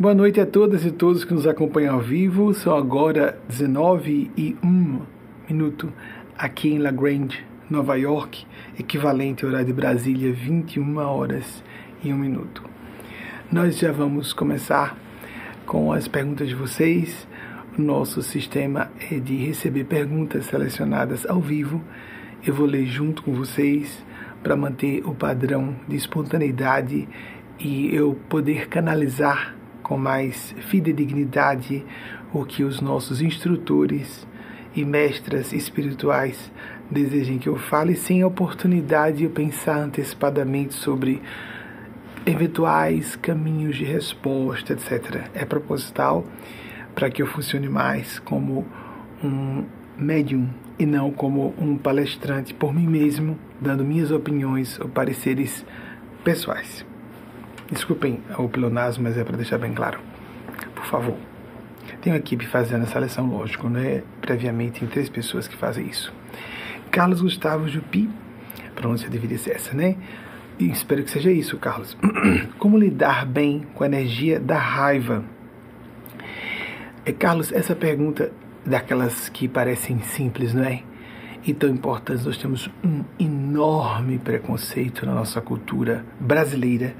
Boa noite a todas e todos que nos acompanham ao vivo. São agora 19 e 1 minuto aqui em La Grande, Nova York, equivalente ao horário de Brasília, 21 horas e 1 minuto. Nós já vamos começar com as perguntas de vocês. Nosso sistema é de receber perguntas selecionadas ao vivo. Eu vou ler junto com vocês para manter o padrão de espontaneidade e eu poder canalizar com mais fidedignidade o que os nossos instrutores e mestras espirituais desejem que eu fale, sem oportunidade de eu pensar antecipadamente sobre eventuais caminhos de resposta, etc. É proposital para que eu funcione mais como um médium e não como um palestrante por mim mesmo, dando minhas opiniões ou pareceres pessoais. Desculpem o pleonasmo, mas é para deixar bem claro. Por favor. Uma equipe fazendo essa seleção, lógico, né? Previamente, tem três pessoas que fazem isso. Carlos Gustavo Jupi, pronúncia deveria ser essa, né? E espero que seja isso, Carlos. Como lidar bem com a energia da raiva? É, Carlos, essa pergunta daquelas que parecem simples, não é? E tão importantes, nós temos um enorme preconceito na nossa cultura brasileira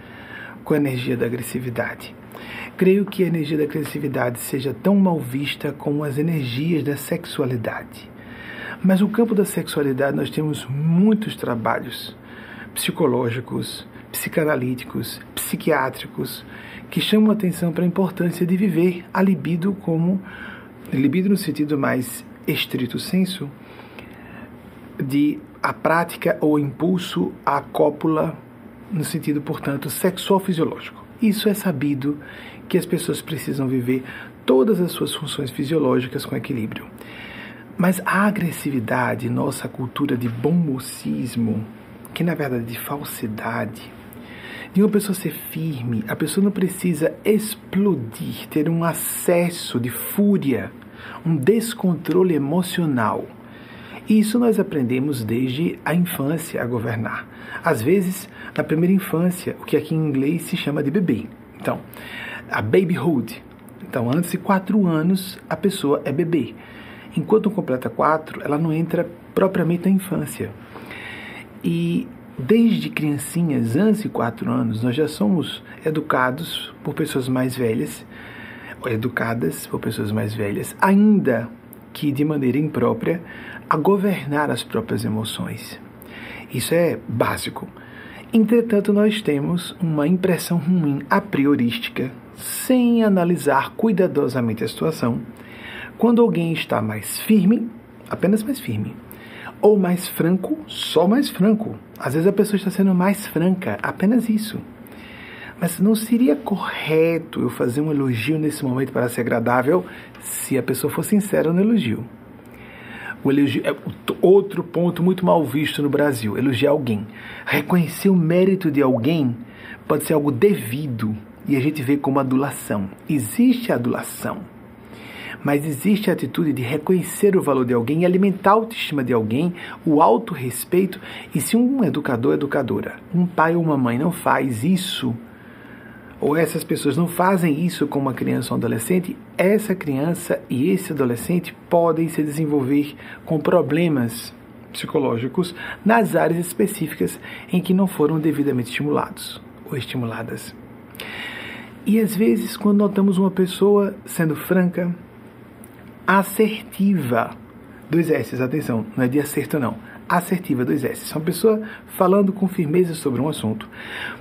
com a energia da agressividade. Creio que a energia da agressividade seja tão mal vista como as energias da sexualidade. Mas no campo da sexualidade nós temos muitos trabalhos psicológicos, psicanalíticos, psiquiátricos que chamam a atenção para a importância de viver a libido como libido no sentido mais estrito senso de a prática ou impulso à cópula no sentido, portanto, sexual fisiológico. Isso é sabido que as pessoas precisam viver todas as suas funções fisiológicas com equilíbrio. Mas a agressividade, nossa cultura de bom mocismo, que na verdade é de falsidade, de uma pessoa ser firme, a pessoa não precisa explodir, ter um acesso de fúria, um descontrole emocional isso nós aprendemos desde a infância a governar. Às vezes, na primeira infância, o que aqui em inglês se chama de bebê. Então, a babyhood. Então, antes de quatro anos, a pessoa é bebê. Enquanto completa quatro, ela não entra propriamente na infância. E desde criancinhas, antes de quatro anos, nós já somos educados por pessoas mais velhas, ou educadas por pessoas mais velhas, ainda que de maneira imprópria, a governar as próprias emoções. Isso é básico. Entretanto, nós temos uma impressão ruim a priorística, sem analisar cuidadosamente a situação, quando alguém está mais firme, apenas mais firme, ou mais franco, só mais franco. Às vezes a pessoa está sendo mais franca, apenas isso. Mas não seria correto eu fazer um elogio nesse momento para ser agradável se a pessoa for sincera no elogio. O elogio é outro ponto muito mal visto no Brasil, elogiar alguém. Reconhecer o mérito de alguém pode ser algo devido e a gente vê como adulação. Existe adulação, mas existe a atitude de reconhecer o valor de alguém e alimentar a autoestima de alguém, o autorrespeito. E se um educador, educadora, um pai ou uma mãe não faz isso, ou essas pessoas não fazem isso com uma criança ou um adolescente, essa criança e esse adolescente podem se desenvolver com problemas psicológicos nas áreas específicas em que não foram devidamente estimulados ou estimuladas. E às vezes, quando notamos uma pessoa sendo franca, assertiva, dois S, atenção, não é de acerto não, assertiva, dois S. Uma pessoa falando com firmeza sobre um assunto.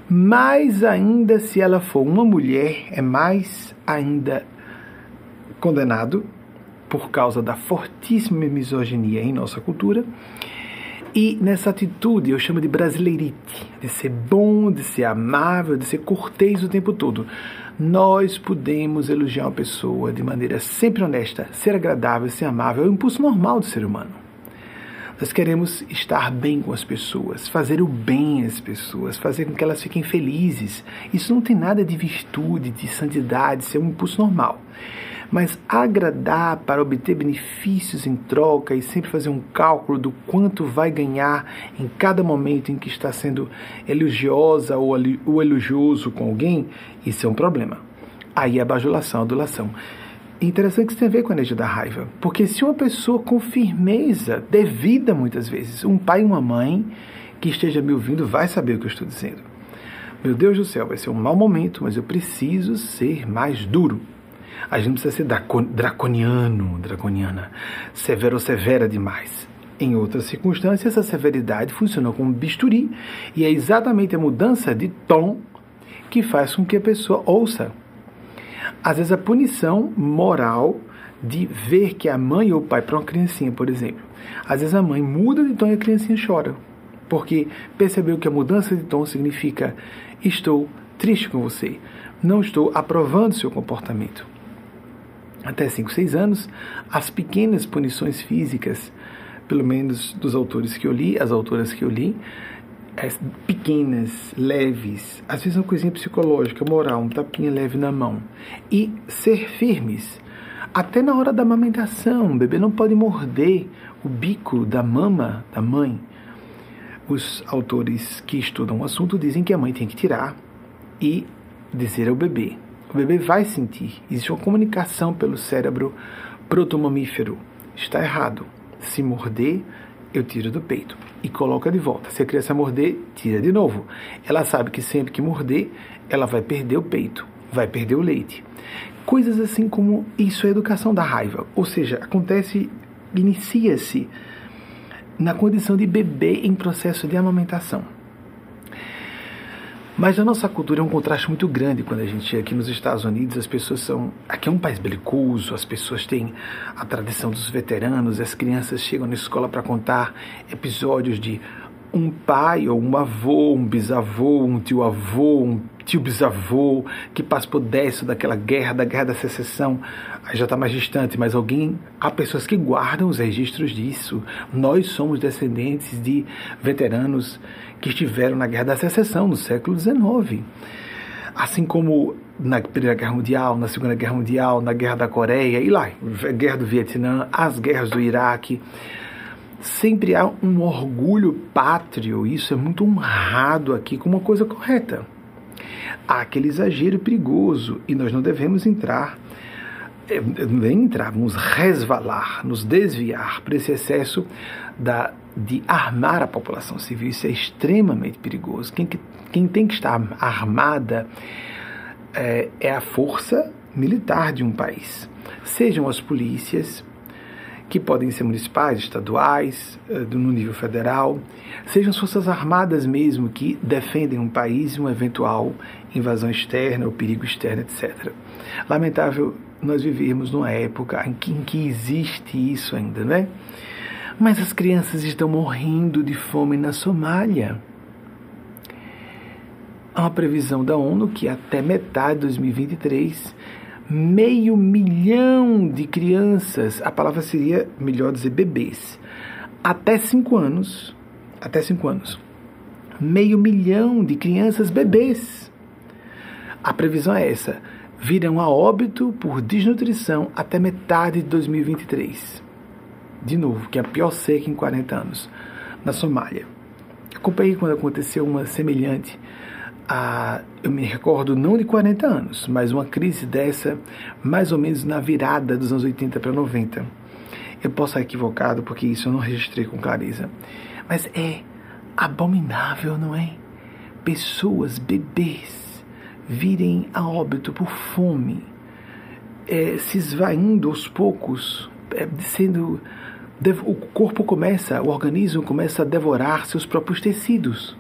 Mais ainda se ela for uma mulher, é mais ainda condenado por causa da fortíssima misoginia em nossa cultura. E nessa atitude eu chamo de brasileirite, de ser bom, de ser amável, de ser cortês o tempo todo. Nós podemos elogiar uma pessoa de maneira sempre honesta, ser agradável, ser amável, é o impulso normal do ser humano. Nós queremos estar bem com as pessoas, fazer o bem às pessoas, fazer com que elas fiquem felizes. Isso não tem nada de virtude, de santidade, isso é um impulso normal. Mas agradar para obter benefícios em troca e sempre fazer um cálculo do quanto vai ganhar em cada momento em que está sendo elogiosa ou elogioso com alguém, isso é um problema. Aí é a bajulação, adulação. Interessante que isso tem a ver com a energia da raiva. Porque se uma pessoa com firmeza, devida muitas vezes, um pai e uma mãe que esteja me ouvindo vai saber o que eu estou dizendo. Meu Deus do céu, vai ser um mau momento, mas eu preciso ser mais duro. A gente não precisa ser draconiano, draconiana, severo ou severa demais. Em outras circunstâncias, essa severidade funcionou como bisturi e é exatamente a mudança de tom que faz com que a pessoa ouça. Às vezes, a punição moral de ver que a mãe ou o pai, para uma criancinha, por exemplo, às vezes a mãe muda de tom e a criancinha chora, porque percebeu que a mudança de tom significa estou triste com você, não estou aprovando seu comportamento. Até 5, 6 anos, as pequenas punições físicas pelo menos dos autores que eu li, as autoras que eu li, pequenas, leves, às vezes uma coisinha psicológica, moral, um tapinha leve na mão. E ser firmes. Até na hora da amamentação, o bebê não pode morder o bico da mama da mãe. Os autores que estudam o assunto dizem que a mãe tem que tirar e dizer ao bebê. O bebê vai sentir. Existe uma comunicação pelo cérebro protomamífero. Está errado. Se morder, eu tiro do peito e coloca de volta. Se a criança morder, tira de novo. Ela sabe que sempre que morder, ela vai perder o peito, vai perder o leite. Coisas assim como isso é educação da raiva, ou seja, acontece, inicia-se na condição de bebê em processo de amamentação. Mas a nossa cultura é um contraste muito grande quando a gente chega aqui nos Estados Unidos. As pessoas são. Aqui é um país belicoso, as pessoas têm a tradição dos veteranos, as crianças chegam na escola para contar episódios de um pai ou um avô, um bisavô, um tio-avô, um tio-bisavô que passa por dessa daquela guerra, da guerra da secessão, aí já está mais distante, mas alguém, há pessoas que guardam os registros disso. Nós somos descendentes de veteranos que estiveram na guerra da secessão no século XIX. Assim como na Primeira Guerra Mundial, na Segunda Guerra Mundial, na Guerra da Coreia e lá, Guerra do Vietnã, as guerras do Iraque sempre há um orgulho pátrio, isso é muito honrado aqui como uma coisa correta. Há aquele exagero perigoso e nós não devemos entrar, entrar, vamos resvalar, nos desviar para esse excesso da, de armar a população civil. Isso é extremamente perigoso. Quem, quem tem que estar armada é, é a força militar de um país, sejam as polícias, que podem ser municipais, estaduais, eh, no nível federal, sejam as forças armadas mesmo que defendem um país e uma eventual invasão externa ou perigo externo, etc. Lamentável nós vivermos numa época em que, em que existe isso ainda, né? Mas as crianças estão morrendo de fome na Somália. Há uma previsão da ONU que até metade de 2023 meio milhão de crianças, a palavra seria melhor dizer bebês, até 5 anos, até 5 anos, meio milhão de crianças bebês. A previsão é essa, virão a óbito por desnutrição até metade de 2023. De novo, que é a pior seca em 40 anos, na Somália. Acompanhei quando aconteceu uma semelhante a, eu me recordo não de 40 anos, mas uma crise dessa mais ou menos na virada dos anos 80 para 90. Eu posso estar equivocado porque isso eu não registrei com clareza, mas é abominável, não é? Pessoas, bebês, virem a óbito por fome, é, se esvaindo aos poucos, é, sendo o corpo começa, o organismo começa a devorar seus próprios tecidos.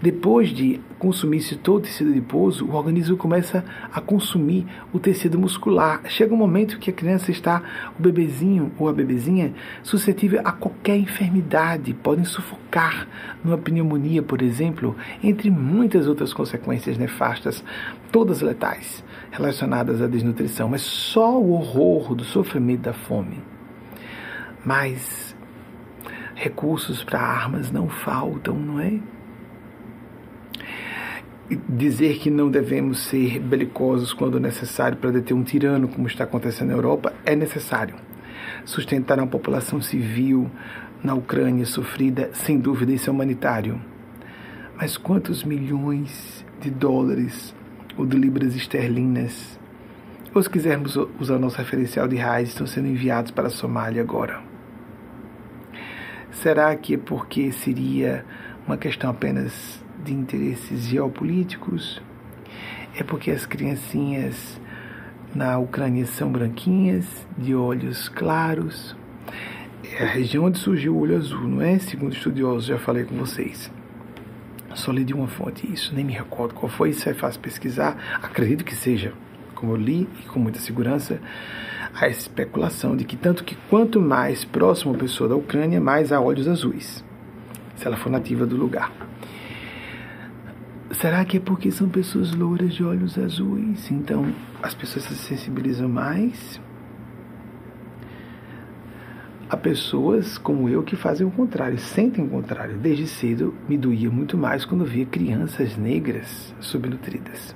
Depois de consumir-se todo o tecido adiposo, o organismo começa a consumir o tecido muscular. Chega um momento que a criança está, o bebezinho ou a bebezinha, suscetível a qualquer enfermidade, podem sufocar numa pneumonia, por exemplo, entre muitas outras consequências nefastas, todas letais, relacionadas à desnutrição. Mas só o horror do sofrimento da fome. Mas recursos para armas não faltam, não é? Dizer que não devemos ser belicosos quando necessário para deter um tirano, como está acontecendo na Europa, é necessário. Sustentar uma população civil na Ucrânia sofrida, sem dúvida, isso é humanitário. Mas quantos milhões de dólares ou de libras esterlinas Ou se quisermos usar nosso referencial de raiz, estão sendo enviados para a Somália agora. Será que é porque seria uma questão apenas de interesses geopolíticos? É porque as criancinhas na Ucrânia são branquinhas, de olhos claros? É a região onde surgiu o olho azul, não é? Segundo estudiosos, já falei com vocês. Só li de uma fonte isso, nem me recordo qual foi, isso é fácil pesquisar. Acredito que seja, como eu li e com muita segurança, a especulação de que tanto que quanto mais próximo a pessoa da Ucrânia, mais há olhos azuis, se ela for nativa do lugar. Será que é porque são pessoas louras de olhos azuis? Então as pessoas se sensibilizam mais? Há pessoas como eu que fazem o contrário, sentem o contrário. Desde cedo me doía muito mais quando via crianças negras subnutridas.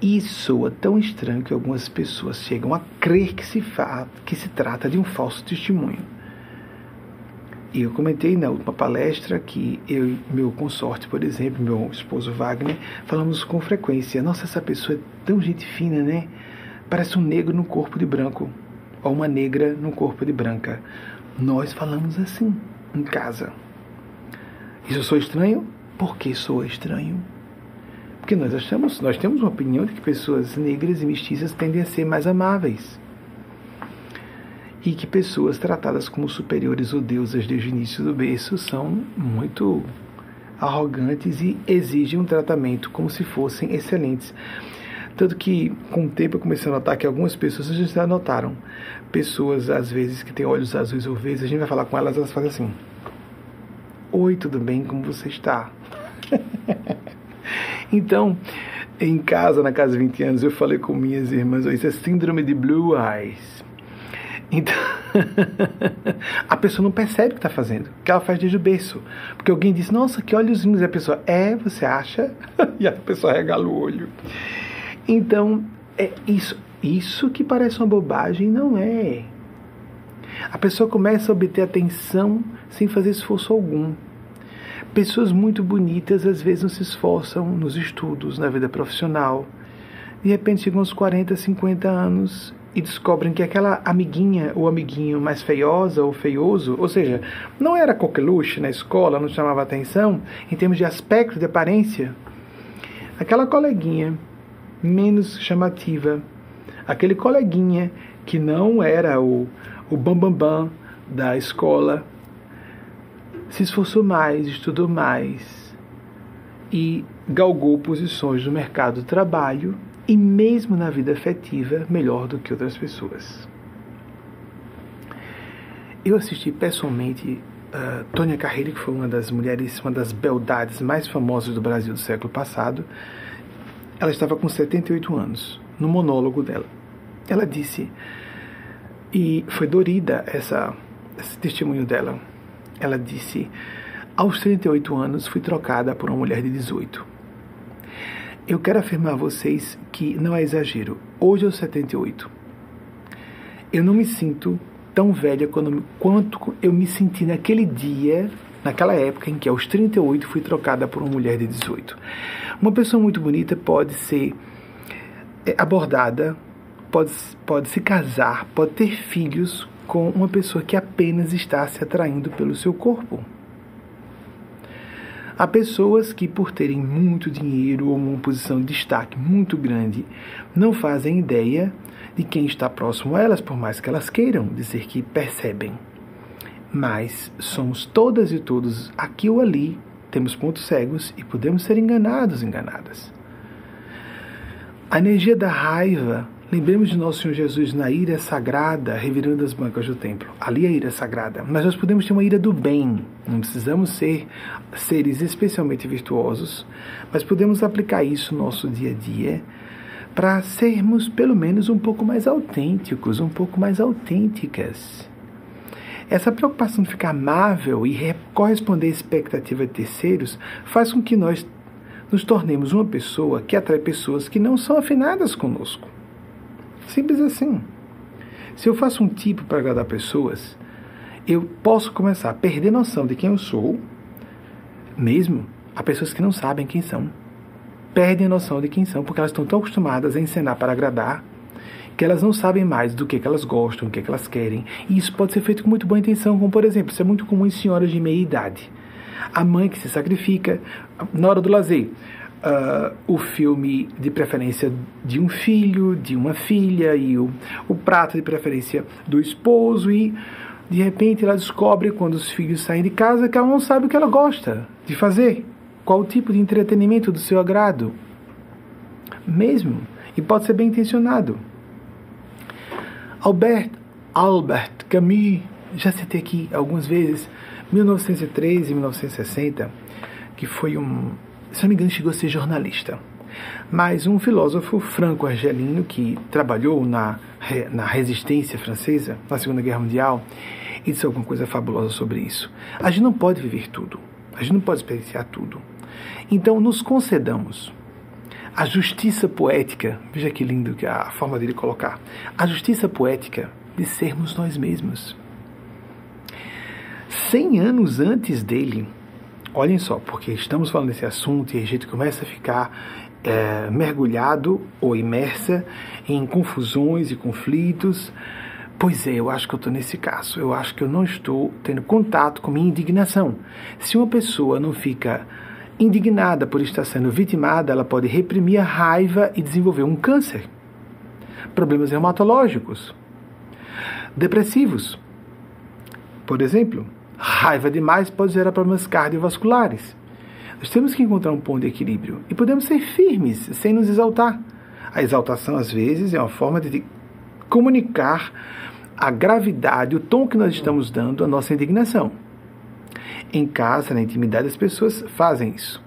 E soa tão estranho que algumas pessoas chegam a crer que se, que se trata de um falso testemunho. E eu comentei na última palestra que eu e meu consorte, por exemplo, meu esposo Wagner, falamos com frequência: nossa, essa pessoa é tão gente fina, né? Parece um negro no corpo de branco ou uma negra no corpo de branca. Nós falamos assim em casa. Isso sou estranho? Por que sou estranho? Porque nós achamos, nós temos uma opinião de que pessoas negras e mestiças tendem a ser mais amáveis. E que pessoas tratadas como superiores ou deusas desde o início do berço são muito arrogantes e exigem um tratamento como se fossem excelentes. Tanto que, com o tempo, eu comecei a notar que algumas pessoas, gente já notaram, pessoas, às vezes, que têm olhos azuis ou verdes, a gente vai falar com elas, elas fazem assim: Oi, tudo bem? Como você está? então, em casa, na casa de 20 anos, eu falei com minhas irmãs: Isso é síndrome de Blue Eyes. Então, a pessoa não percebe o que está fazendo, que ela faz desde o berço. Porque alguém diz, nossa, que olhozinhos. E a pessoa, é, você acha? e a pessoa regala o olho. Então, é isso, isso que parece uma bobagem não é. A pessoa começa a obter atenção sem fazer esforço algum. Pessoas muito bonitas às vezes não se esforçam nos estudos, na vida profissional. De repente chegam aos 40, 50 anos e descobrem que aquela amiguinha ou amiguinho mais feiosa ou feioso, ou seja, não era coqueluche na escola, não chamava atenção em termos de aspecto, de aparência. Aquela coleguinha menos chamativa. Aquele coleguinha que não era o, o bambambam bam, bam da escola se esforçou mais, estudou mais e galgou posições no mercado do trabalho e mesmo na vida afetiva melhor do que outras pessoas. Eu assisti pessoalmente uh, Tônia Carreiro, que foi uma das mulheres, uma das beldades mais famosas do Brasil do século passado, ela estava com 78 anos, no monólogo dela. Ela disse, e foi dorida essa, esse testemunho dela. Ela disse: Aos 38 anos fui trocada por uma mulher de 18. Eu quero afirmar a vocês que não é exagero. Hoje aos 78, eu não me sinto tão velha quanto, quanto eu me senti naquele dia naquela época em que aos 38 fui trocada por uma mulher de 18. Uma pessoa muito bonita pode ser é, abordada, pode, pode se casar, pode ter filhos com uma pessoa que apenas está se atraindo pelo seu corpo. Há pessoas que, por terem muito dinheiro ou uma posição de destaque muito grande, não fazem ideia de quem está próximo a elas, por mais que elas queiram dizer que percebem mas somos todas e todos aqui ou ali, temos pontos cegos e podemos ser enganados, enganadas. A energia da raiva, lembremos de nosso Senhor Jesus na ira sagrada, revirando as bancas do templo. Ali é a ira sagrada. Mas nós podemos ter uma ira do bem. Não precisamos ser seres especialmente virtuosos, mas podemos aplicar isso no nosso dia a dia para sermos pelo menos um pouco mais autênticos, um pouco mais autênticas. Essa preocupação de ficar amável e corresponder à expectativa de terceiros faz com que nós nos tornemos uma pessoa que atrai pessoas que não são afinadas conosco. Simples assim. Se eu faço um tipo para agradar pessoas, eu posso começar a perder noção de quem eu sou, mesmo a pessoas que não sabem quem são. Perdem a noção de quem são, porque elas estão tão acostumadas a encenar para agradar, que elas não sabem mais do que, que elas gostam, o que, que elas querem. E isso pode ser feito com muito boa intenção, como por exemplo, isso é muito comum em senhoras de meia idade. A mãe que se sacrifica na hora do lazer. Uh, o filme de preferência de um filho, de uma filha, e o, o prato de preferência do esposo, e de repente ela descobre quando os filhos saem de casa que ela não sabe o que ela gosta de fazer, qual o tipo de entretenimento do seu agrado. Mesmo, e pode ser bem intencionado. Albert, Albert Camus, já citei aqui algumas vezes, 1913 e 1960, que foi um, se não me engano, chegou a ser jornalista. Mas um filósofo franco-argelino que trabalhou na, na resistência francesa, na Segunda Guerra Mundial, e disse alguma coisa fabulosa sobre isso. A gente não pode viver tudo, a gente não pode experienciar tudo. Então, nos concedamos a justiça poética, veja que lindo que a forma dele colocar, a justiça poética de sermos nós mesmos. Cem anos antes dele, olhem só, porque estamos falando desse assunto e a gente começa a ficar é, mergulhado ou imersa em confusões e conflitos. Pois é, eu acho que eu estou nesse caso. Eu acho que eu não estou tendo contato com minha indignação. Se uma pessoa não fica indignada por estar sendo vitimada, ela pode reprimir a raiva e desenvolver um câncer, problemas reumatológicos, depressivos. Por exemplo, raiva demais pode gerar problemas cardiovasculares. Nós temos que encontrar um ponto de equilíbrio e podemos ser firmes sem nos exaltar. A exaltação, às vezes, é uma forma de comunicar a gravidade, o tom que nós estamos dando à nossa indignação. Em casa, na intimidade, as pessoas fazem isso.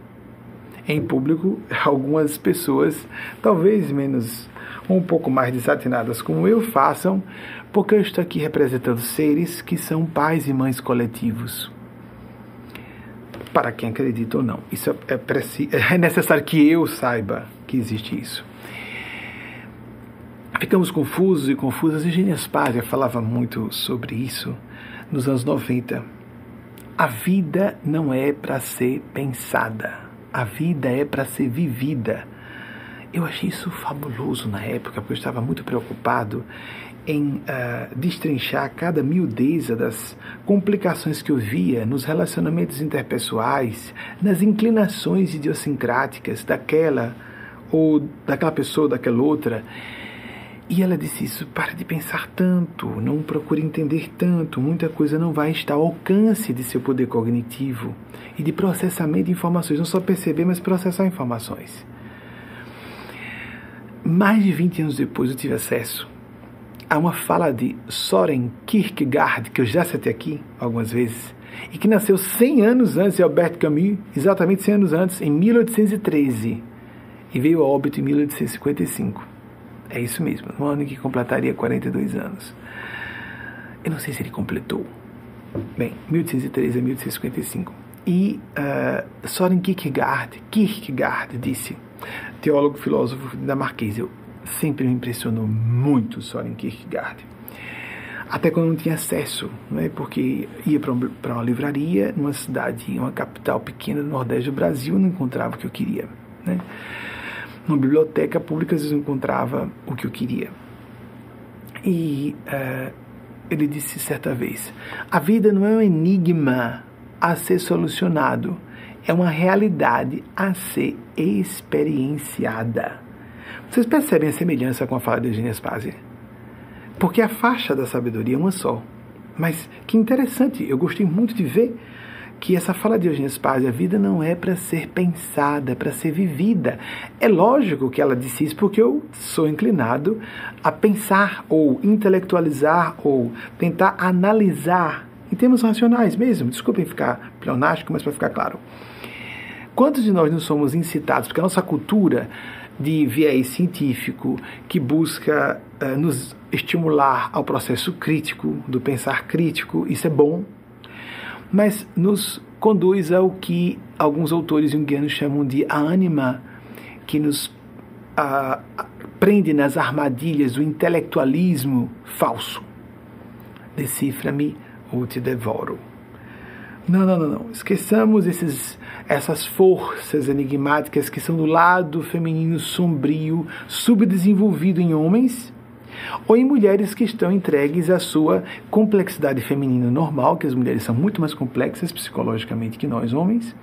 Em público, algumas pessoas, talvez menos, um pouco mais desatinadas como eu, façam, porque eu estou aqui representando seres que são pais e mães coletivos. Para quem acredita ou não. Isso é, é, é necessário que eu saiba que existe isso. Ficamos confusos e confusas. Eugênia Spagna falava muito sobre isso nos anos 90 a vida não é para ser pensada, a vida é para ser vivida. Eu achei isso fabuloso na época, porque eu estava muito preocupado em uh, destrinchar cada miudeza das complicações que eu via nos relacionamentos interpessoais, nas inclinações idiosincráticas daquela ou daquela pessoa, daquela outra. E ela disse isso: para de pensar tanto, não procure entender tanto, muita coisa não vai estar ao alcance de seu poder cognitivo e de processamento de informações, não só perceber, mas processar informações. Mais de 20 anos depois eu tive acesso a uma fala de Soren Kierkegaard, que eu já citei aqui algumas vezes, e que nasceu 100 anos antes de Albert Camus, exatamente 100 anos antes, em 1813, e veio a óbito em 1855. É isso mesmo, no ano em que completaria 42 anos. Eu não sei se ele completou. Bem, 1813 a 1855. E uh, Soren Kierkegaard, Kierkegaard disse, teólogo, filósofo dinamarquês, eu sempre me impressionou muito Soren Kierkegaard. Até quando não tinha acesso, né, porque ia para uma livraria numa cidade, uma capital pequena do Nordeste do Brasil, não encontrava o que eu queria. Né? numa biblioteca pública, às vezes eu encontrava o que eu queria. E uh, ele disse certa vez: a vida não é um enigma a ser solucionado, é uma realidade a ser experienciada. Vocês percebem a semelhança com a fala de Eugênia Spazia? Porque a faixa da sabedoria é uma só. Mas que interessante, eu gostei muito de ver que essa fala de Eugênia Spazia, a vida não é para ser pensada, é para ser vivida. É lógico que ela disse isso porque eu sou inclinado a pensar ou intelectualizar ou tentar analisar em termos racionais mesmo. Desculpem ficar pleonástico, mas para ficar claro. Quantos de nós não somos incitados, porque a nossa cultura de viés científico que busca uh, nos estimular ao processo crítico, do pensar crítico, isso é bom, mas nos conduz ao que alguns autores junguianos chamam de a ânima, que nos a, prende nas armadilhas do intelectualismo falso. Decifra-me ou te devoro. Não, não, não, não. Esqueçamos esses, essas forças enigmáticas que são do lado feminino sombrio, subdesenvolvido em homens, ou em mulheres que estão entregues à sua complexidade feminina normal, que as mulheres são muito mais complexas psicologicamente que nós homens,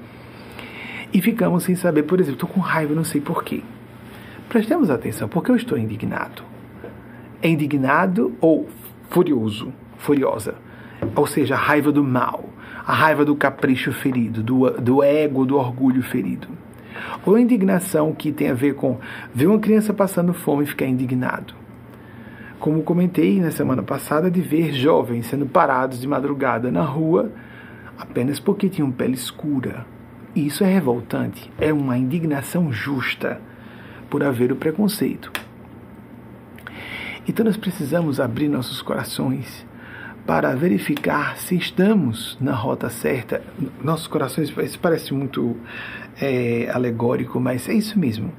e ficamos sem saber, por exemplo, estou com raiva, não sei porquê. Prestemos atenção, porque eu estou indignado. É indignado ou furioso, furiosa, ou seja, a raiva do mal, a raiva do capricho ferido, do, do ego, do orgulho ferido. Ou indignação que tem a ver com ver uma criança passando fome e ficar indignado como comentei na semana passada, de ver jovens sendo parados de madrugada na rua apenas porque tinham pele escura. E isso é revoltante, é uma indignação justa por haver o preconceito. Então nós precisamos abrir nossos corações para verificar se estamos na rota certa. Nossos corações, isso parece muito é, alegórico, mas é isso mesmo.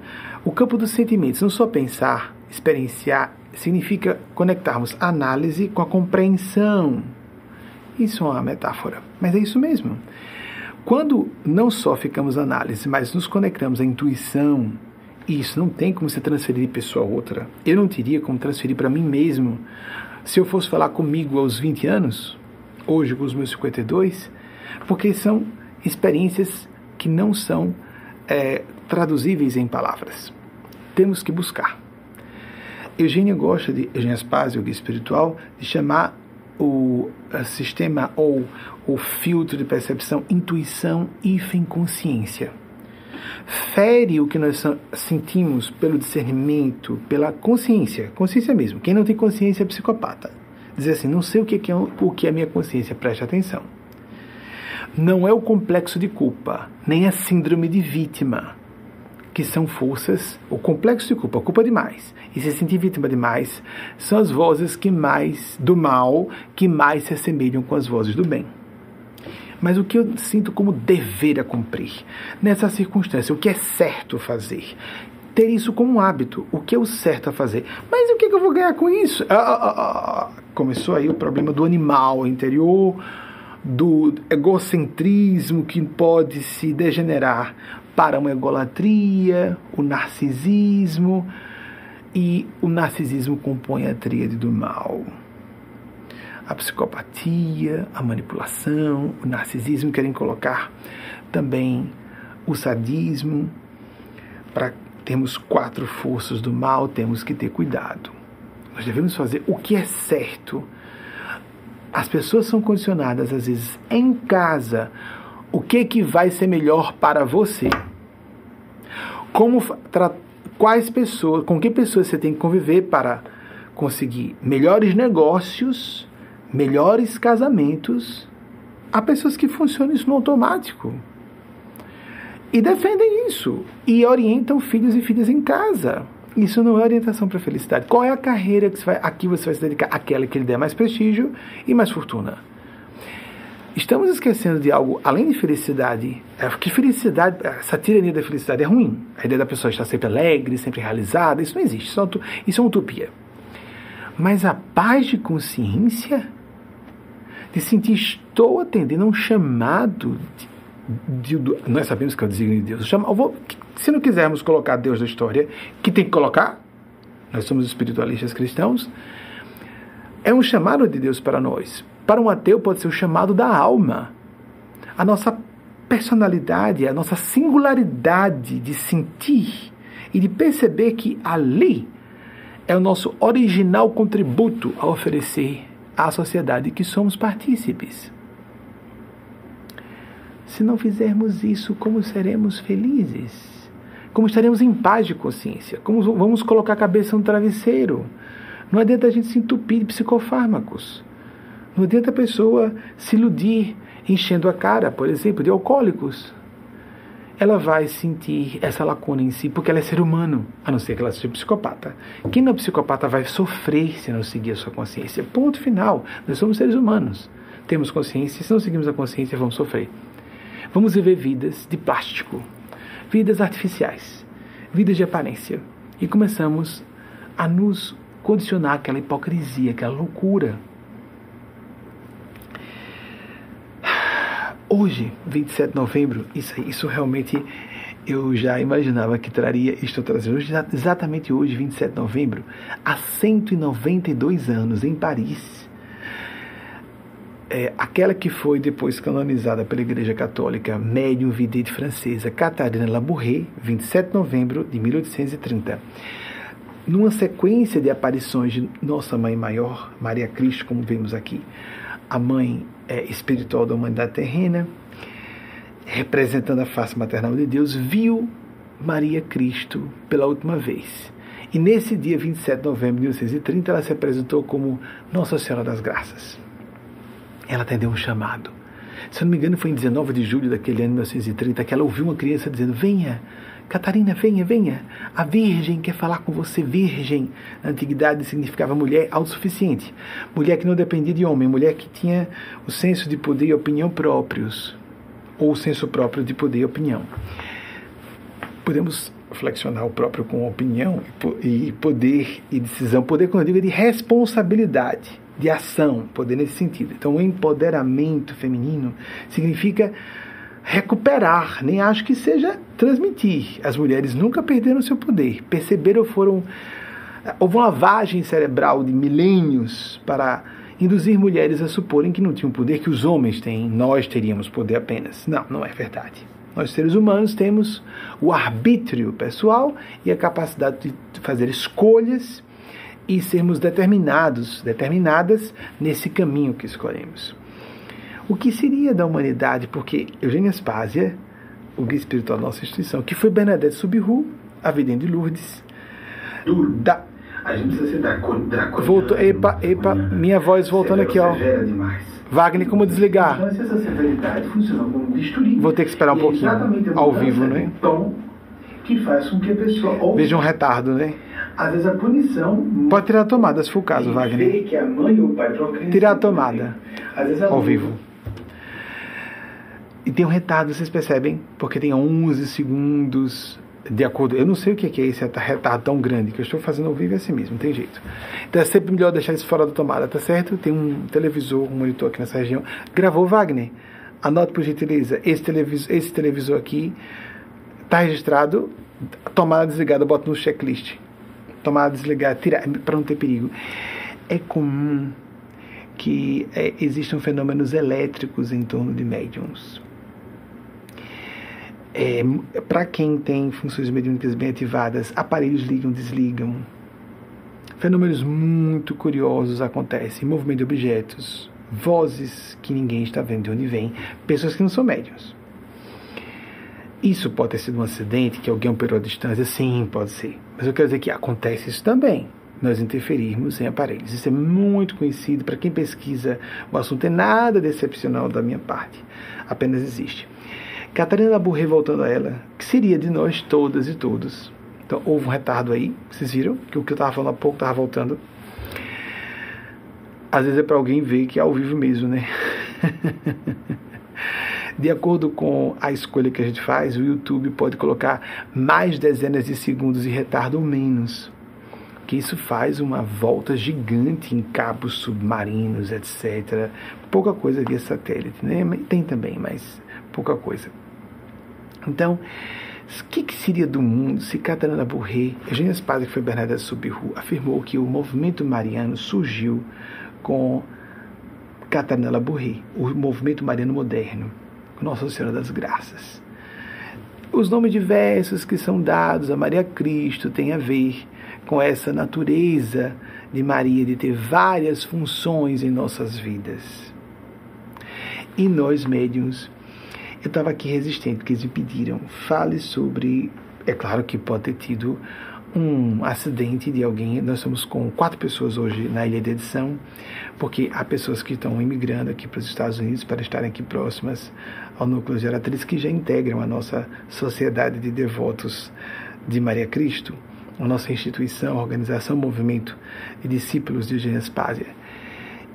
O campo dos sentimentos, não só pensar, experienciar significa conectarmos análise com a compreensão. Isso é uma metáfora, mas é isso mesmo. Quando não só ficamos análise, mas nos conectamos à intuição, isso não tem como se transferir de pessoa a outra. Eu não teria como transferir para mim mesmo. Se eu fosse falar comigo aos 20 anos, hoje com os meus 52, porque são experiências que não são é, traduzíveis em palavras. Temos que buscar. Eugênia gosta de, Eugênia Spazio, guia espiritual, de chamar o sistema ou o filtro de percepção intuição e consciência. Fere o que nós sentimos pelo discernimento, pela consciência, consciência mesmo. Quem não tem consciência é psicopata. Dizer assim, não sei o que é, o que é a minha consciência, preste atenção. Não é o complexo de culpa, nem a síndrome de vítima que são forças, o complexo de culpa, culpa demais, e se sentir vítima demais, são as vozes que mais do mal, que mais se assemelham com as vozes do bem. Mas o que eu sinto como dever a cumprir nessa circunstância, o que é certo fazer, ter isso como um hábito, o que é o certo a fazer. Mas o que, é que eu vou ganhar com isso? Ah, ah, ah, ah, ah. Começou aí o problema do animal interior, do egocentrismo que pode se degenerar para uma egolatria, o narcisismo, e o narcisismo compõe a tríade do mal. A psicopatia, a manipulação, o narcisismo querem colocar também o sadismo. Para termos quatro forças do mal, temos que ter cuidado. Nós devemos fazer o que é certo. As pessoas são condicionadas, às vezes, em casa. O que, que vai ser melhor para você? como quais pessoas, com que pessoas você tem que conviver para conseguir melhores negócios, melhores casamentos. Há pessoas que funcionam isso no automático. E defendem isso. E orientam filhos e filhas em casa. Isso não é orientação para a felicidade. Qual é a carreira que você vai, aqui você vai se dedicar? Aquela que lhe der mais prestígio e mais fortuna. Estamos esquecendo de algo além de felicidade. É que felicidade, essa tirania da felicidade é ruim. A ideia da pessoa estar sempre alegre, sempre realizada, isso não existe. Isso é, isso é uma utopia. Mas a paz de consciência, de sentir estou atendendo a um chamado de, de, nós sabemos que é o desígnio de Deus. Chama, vou, se não quisermos colocar Deus na história, que tem que colocar, nós somos espiritualistas cristãos, é um chamado de Deus para nós. Para um ateu, pode ser o chamado da alma. A nossa personalidade, a nossa singularidade de sentir e de perceber que ali é o nosso original contributo a oferecer à sociedade que somos partícipes. Se não fizermos isso, como seremos felizes? Como estaremos em paz de consciência? Como vamos colocar a cabeça no travesseiro? Não adianta a gente se entupir de psicofármacos. Não adianta a pessoa se iludir enchendo a cara, por exemplo, de alcoólicos. Ela vai sentir essa lacuna em si porque ela é ser humano, a não ser que ela seja psicopata. Quem não é psicopata vai sofrer se não seguir a sua consciência. Ponto final. Nós somos seres humanos. Temos consciência, se não seguimos a consciência, vamos sofrer. Vamos viver vidas de plástico, vidas artificiais, vidas de aparência. E começamos a nos condicionar aquela hipocrisia, aquela loucura Hoje, 27 de novembro, isso, isso realmente eu já imaginava que traria, estou trazendo hoje, exatamente hoje, 27 de novembro, há 192 anos, em Paris. É, aquela que foi depois canonizada pela Igreja Católica, médium vidente francesa, Catarina Labourré, 27 de novembro de 1830. Numa sequência de aparições de Nossa Mãe Maior, Maria Cristo, como vemos aqui, a mãe é, espiritual da humanidade terrena, representando a face maternal de Deus, viu Maria Cristo pela última vez. E nesse dia 27 de novembro de 1930, ela se apresentou como Nossa Senhora das Graças. Ela atendeu um chamado. Se eu não me engano, foi em 19 de julho daquele ano de 1930 que ela ouviu uma criança dizendo: Venha, Catarina, venha, venha. A Virgem quer falar com você, Virgem. Na antiguidade significava mulher autossuficiente. Mulher que não dependia de homem, mulher que tinha o senso de poder e opinião próprios ou o senso próprio de poder e opinião. Podemos flexionar o próprio com opinião e poder e decisão. Poder, quando eu digo, é de responsabilidade, de ação, poder nesse sentido. Então, o empoderamento feminino significa recuperar, nem acho que seja transmitir. As mulheres nunca perderam seu poder, perceberam, foram. Houve uma lavagem cerebral de milênios para induzir mulheres a suporem que não tinham poder que os homens têm, nós teríamos poder apenas. Não, não é verdade. Nós, seres humanos, temos o arbítrio pessoal e a capacidade de fazer escolhas e sermos determinados, determinadas nesse caminho que escolhemos. O que seria da humanidade? Porque Eugênia Spásia, o guia espiritual da nossa instituição, que foi Bernadette Subiru, a vidente de Lourdes, da, a gente precisa ser draconiano. Voltou, epa, epa, minha voz voltando aqui, ó. Wagner, como desligar? Então, essa severidade funciona como bisturi. Vou ter que esperar um pouquinho, ao vivo, né? Tom que faz com que a pessoa... Veja um retardo, né? Às vezes a punição... Pode tirar a tomada, se for o caso, Wagner. Que a mãe ou o pai Tirar a tomada, ao vivo. E tem um retardo, vocês percebem? Porque tem 11 segundos de acordo. Eu não sei o que é esse retardo tão grande que eu estou fazendo ao vivo é assim mesmo, não tem jeito. Então é sempre melhor deixar isso fora da tomada, tá certo? Tem um televisor, um monitor aqui nessa região. Gravou Wagner? Anote por gentileza. Esse televisor, esse televisor aqui está registrado. Tomada desligada, bota no checklist. Tomada desligada, tirar para não ter perigo. É comum que é, existam fenômenos elétricos em torno de médiums é, Para quem tem funções mediúnicas bem ativadas, aparelhos ligam, desligam. Fenômenos muito curiosos acontecem: movimento de objetos, vozes que ninguém está vendo de onde vem, pessoas que não são médiums. Isso pode ter sido um acidente, que alguém operou à distância? Sim, pode ser. Mas eu quero dizer que acontece isso também. Nós interferirmos em aparelhos. Isso é muito conhecido. Para quem pesquisa, o assunto é nada decepcional da minha parte. Apenas existe. Catarina Labourré voltando a ela, que seria de nós todas e todos. Então houve um retardo aí, vocês viram que o que eu estava falando há pouco estava voltando. Às vezes é para alguém ver que é ao vivo mesmo, né? de acordo com a escolha que a gente faz, o YouTube pode colocar mais dezenas de segundos de retardo ou menos. Que isso faz uma volta gigante em cabos submarinos, etc. Pouca coisa via satélite, né? Tem também, mas pouca coisa. Então, o que, que, seria do mundo se Catarina Burré, Eugênia Espada, que foi Bernadette Subiru, afirmou que o movimento mariano surgiu com Catarina Burré, o movimento mariano moderno, Nossa Senhora das Graças. Os nomes diversos que são dados a Maria Cristo têm a ver com essa natureza de Maria de ter várias funções em nossas vidas. E nós, médiums, eu estava aqui resistente, porque eles me pediram, fale sobre. É claro que pode ter tido um acidente de alguém. Nós estamos com quatro pessoas hoje na ilha de edição, porque há pessoas que estão imigrando aqui para os Estados Unidos para estarem aqui próximas ao núcleo geratriz que já integram a nossa sociedade de devotos de Maria Cristo, a nossa instituição, organização, movimento de discípulos de Eugênia Spásia.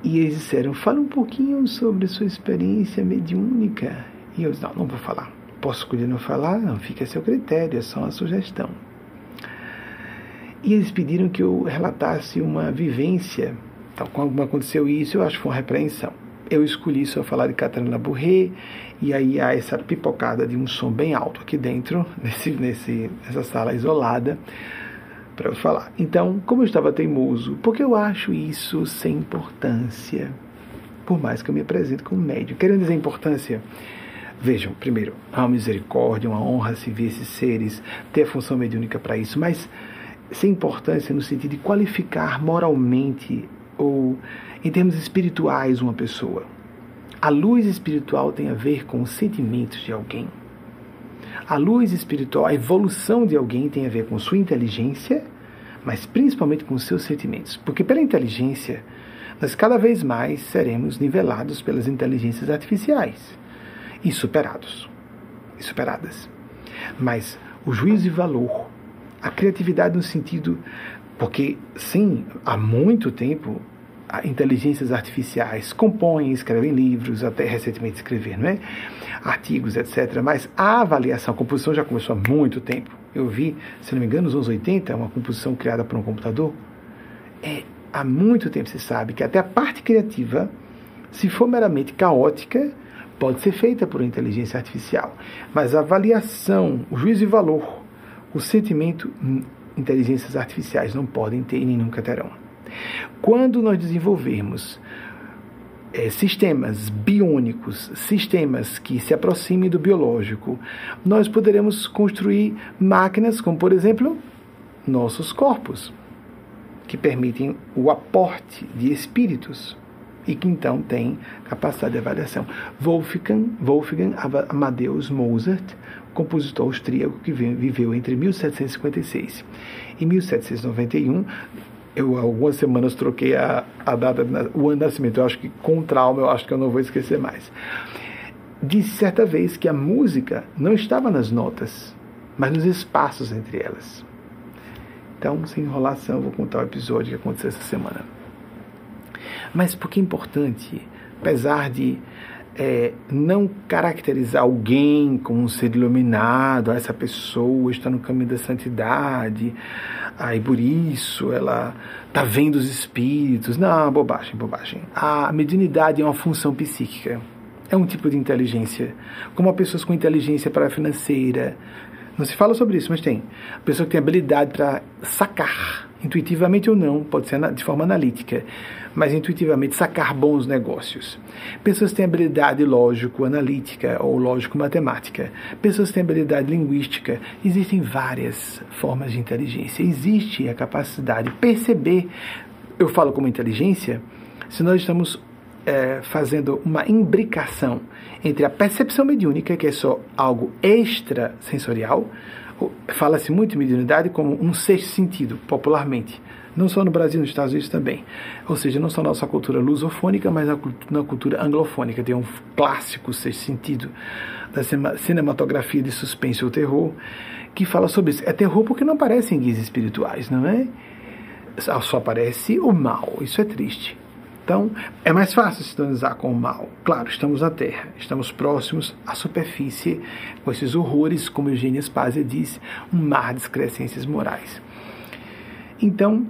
E eles disseram: fala um pouquinho sobre sua experiência mediúnica e eu disse, não, não vou falar. Posso escolher não falar? Não, fica a seu critério, é só uma sugestão. E eles pediram que eu relatasse uma vivência. Então, quando aconteceu isso, eu acho que foi uma repreensão. eu escolhi só falar de Catarina Burré, e aí há essa pipocada de um som bem alto aqui dentro, nesse, nesse, nessa sala isolada, para eu falar. Então, como eu estava teimoso, porque eu acho isso sem importância, por mais que eu me apresente como médio. Querendo dizer importância, vejam, primeiro, há uma misericórdia, uma honra se ver esses seres, ter a função mediúnica para isso, mas sem importância no sentido de qualificar moralmente ou em termos espirituais uma pessoa. A luz espiritual tem a ver com os sentimentos de alguém. A luz espiritual, a evolução de alguém tem a ver com sua inteligência, mas principalmente com seus sentimentos. Porque pela inteligência, nós cada vez mais seremos nivelados pelas inteligências artificiais e superados. E superadas. Mas o juízo de valor, a criatividade no sentido. Porque, sim, há muito tempo inteligências artificiais compõem, escrevem livros, até recentemente escrever, não é? artigos, etc. Mas a avaliação, a composição já começou há muito tempo. Eu vi, se não me engano, nos anos 80, uma composição criada por um computador. É, há muito tempo se sabe que até a parte criativa, se for meramente caótica, pode ser feita por inteligência artificial. Mas a avaliação, o juízo de valor, o sentimento, inteligências artificiais não podem ter e nem nunca terão. Quando nós desenvolvermos é, sistemas biônicos, sistemas que se aproximem do biológico, nós poderemos construir máquinas como, por exemplo, nossos corpos, que permitem o aporte de espíritos e que então têm capacidade de avaliação. Wolfgang, Wolfgang Amadeus Mozart, compositor austríaco que viveu entre 1756 e 1791, eu algumas semanas troquei a, a data, o ano de nascimento. Eu acho que com trauma eu acho que eu não vou esquecer mais. Disse certa vez que a música não estava nas notas, mas nos espaços entre elas. Então, sem enrolação, vou contar o episódio que aconteceu essa semana. Mas por que é importante, apesar de é, não caracterizar alguém como um ser iluminado, essa pessoa está no caminho da santidade, aí por isso ela está vendo os espíritos. Não, bobagem, bobagem. A mediunidade é uma função psíquica, é um tipo de inteligência, como há pessoas com inteligência para financeira. Não se fala sobre isso, mas tem. A pessoa que tem habilidade para sacar, intuitivamente ou não, pode ser de forma analítica mas intuitivamente sacar bons negócios. Pessoas têm habilidade lógico-analítica ou lógico-matemática. Pessoas têm habilidade linguística. Existem várias formas de inteligência. Existe a capacidade de perceber. Eu falo como inteligência se nós estamos é, fazendo uma imbricação entre a percepção mediúnica, que é só algo extrasensorial, fala-se muito em mediunidade como um sexto sentido, popularmente não só no Brasil, nos Estados Unidos também. Ou seja, não só na nossa cultura lusofônica, mas na, cultura anglofônica. Tem um clássico sexto sentido da cinematografia de suspense ou terror que fala sobre isso. É terror porque não aparecem guias espirituais, não é? Só aparece o mal. Isso é triste. Então, é mais fácil sintonizar com o mal. Claro, estamos na Terra, estamos próximos à superfície, com esses horrores, como Eugênia Spazia diz, um mar de excrescências morais. Então,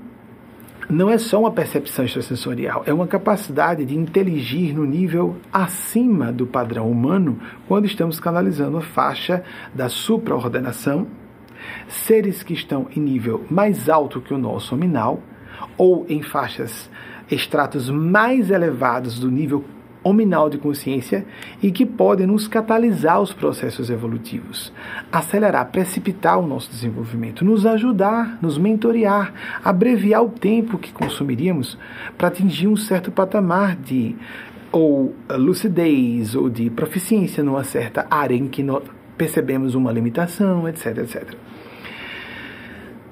não é só uma percepção extrasensorial, é uma capacidade de inteligir no nível acima do padrão humano quando estamos canalizando a faixa da supraordenação, seres que estão em nível mais alto que o nosso nominal, ou em faixas, estratos mais elevados do nível hominal de consciência e que podem nos catalisar os processos evolutivos, acelerar, precipitar o nosso desenvolvimento, nos ajudar, nos mentorear, abreviar o tempo que consumiríamos para atingir um certo patamar de ou lucidez ou de proficiência numa certa área em que nós percebemos uma limitação, etc, etc.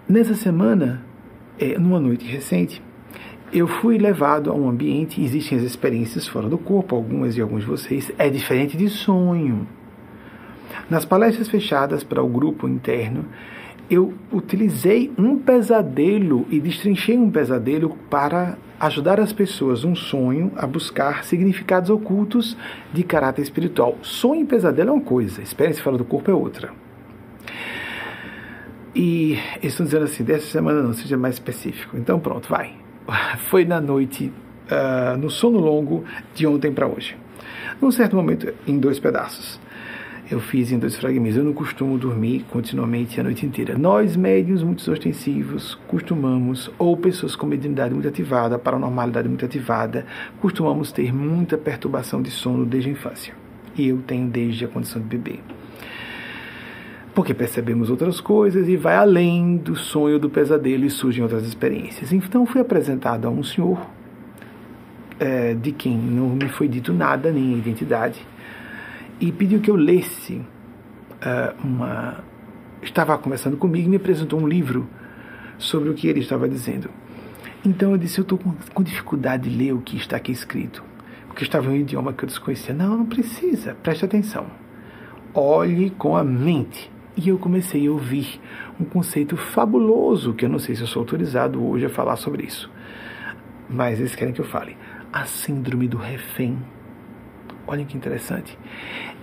Nessa semana, é, numa noite recente, eu fui levado a um ambiente, existem as experiências fora do corpo, algumas de alguns de vocês, é diferente de sonho. Nas palestras fechadas para o grupo interno, eu utilizei um pesadelo e destrinchei um pesadelo para ajudar as pessoas, um sonho, a buscar significados ocultos de caráter espiritual. Sonho e pesadelo é uma coisa, experiência fora do corpo é outra. E estão dizendo assim, dessa semana não, seja mais específico. Então pronto, vai. Foi na noite uh, no sono longo de ontem para hoje. Num certo momento, em dois pedaços. Eu fiz em dois fragmentos. Eu não costumo dormir continuamente a noite inteira. Nós, médios muito ostensivos, costumamos, ou pessoas com mediunidade muito ativada, paranormalidade muito ativada, costumamos ter muita perturbação de sono desde a infância. E eu tenho desde a condição de bebê porque percebemos outras coisas e vai além do sonho do pesadelo e surgem outras experiências. Então fui apresentado a um senhor é, de quem não me foi dito nada, nem a identidade, e pediu que eu lesse uh, uma. Estava conversando comigo e me apresentou um livro sobre o que ele estava dizendo. Então eu disse: Eu estou com, com dificuldade de ler o que está aqui escrito, porque estava em um idioma que eu desconhecia. Não, não precisa, preste atenção. Olhe com a mente. E eu comecei a ouvir um conceito fabuloso, que eu não sei se eu sou autorizado hoje a falar sobre isso. Mas eles querem que eu fale. A síndrome do refém. Olhem que interessante.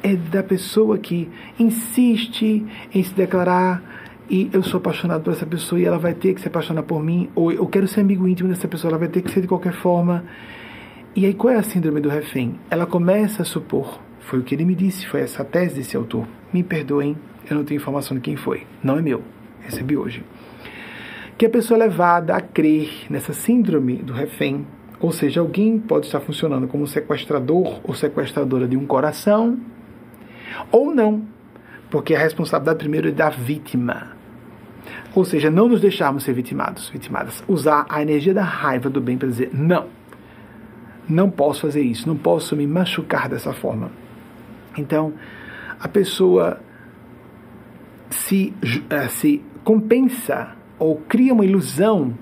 É da pessoa que insiste em se declarar e eu sou apaixonado por essa pessoa e ela vai ter que se apaixonar por mim, ou eu quero ser amigo íntimo dessa pessoa, ela vai ter que ser de qualquer forma. E aí qual é a síndrome do refém? Ela começa a supor, foi o que ele me disse, foi essa tese desse autor. Me perdoem, eu não tenho informação de quem foi. Não é meu. Recebi hoje. Que a pessoa é levada a crer nessa síndrome do refém, ou seja, alguém pode estar funcionando como sequestrador ou sequestradora de um coração, ou não, porque a responsabilidade primeiro é da vítima. Ou seja, não nos deixarmos ser vitimados, vitimadas. Usar a energia da raiva do bem para dizer: não, não posso fazer isso, não posso me machucar dessa forma. Então, a pessoa se, eh, se compensa ou cria uma ilusão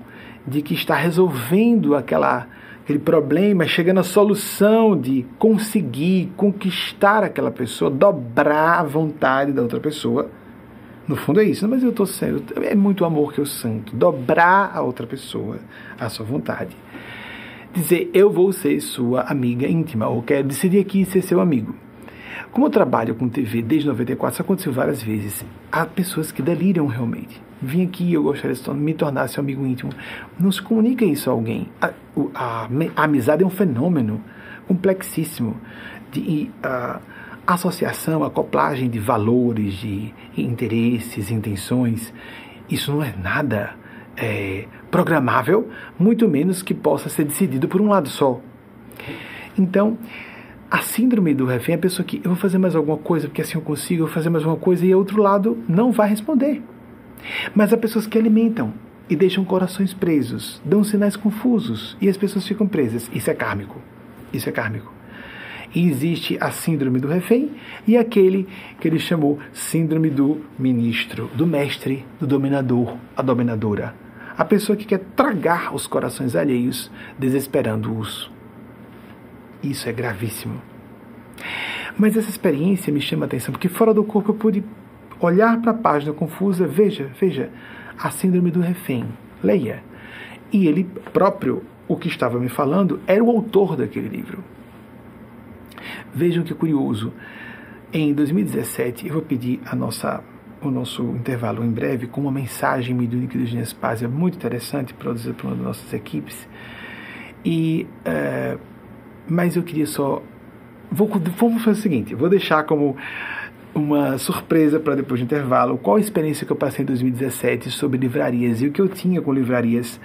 de que está resolvendo aquela, aquele problema, chegando à solução de conseguir conquistar aquela pessoa, dobrar a vontade da outra pessoa. No fundo é isso, mas eu estou sendo, é muito amor que eu sinto, dobrar a outra pessoa, a sua vontade. Dizer, eu vou ser sua amiga íntima, ou quero decidir aqui ser seu amigo. Como eu trabalho com TV desde 94, isso aconteceu várias vezes. Há pessoas que deliriam realmente. Vim aqui, eu gostaria de me tornar seu amigo íntimo. Não se comunica isso a alguém. A, a, a amizade é um fenômeno complexíssimo de a, associação, acoplagem de valores, de interesses, intenções. Isso não é nada é, programável, muito menos que possa ser decidido por um lado só. Então, a síndrome do refém é a pessoa que eu vou fazer mais alguma coisa porque assim eu consigo, eu vou fazer mais alguma coisa e o outro lado não vai responder. Mas há pessoas que alimentam e deixam corações presos, dão sinais confusos e as pessoas ficam presas. Isso é kármico. Isso é kármico. E existe a síndrome do refém e aquele que ele chamou síndrome do ministro, do mestre, do dominador, a dominadora. A pessoa que quer tragar os corações alheios, desesperando-os. Isso é gravíssimo. Mas essa experiência me chama a atenção, porque fora do corpo eu pude olhar para a página confusa, veja, veja, a síndrome do refém. Leia. E ele próprio, o que estava me falando, era o autor daquele livro. Vejam que curioso. Em 2017, eu vou pedir a nossa, o nosso intervalo em breve com uma mensagem mediúnica do Ginespásia muito interessante, produzida por uma das nossas equipes. E uh, mas eu queria só. Vou, vamos fazer o seguinte: vou deixar como uma surpresa para depois do intervalo qual a experiência que eu passei em 2017 sobre livrarias e o que eu tinha com livrarias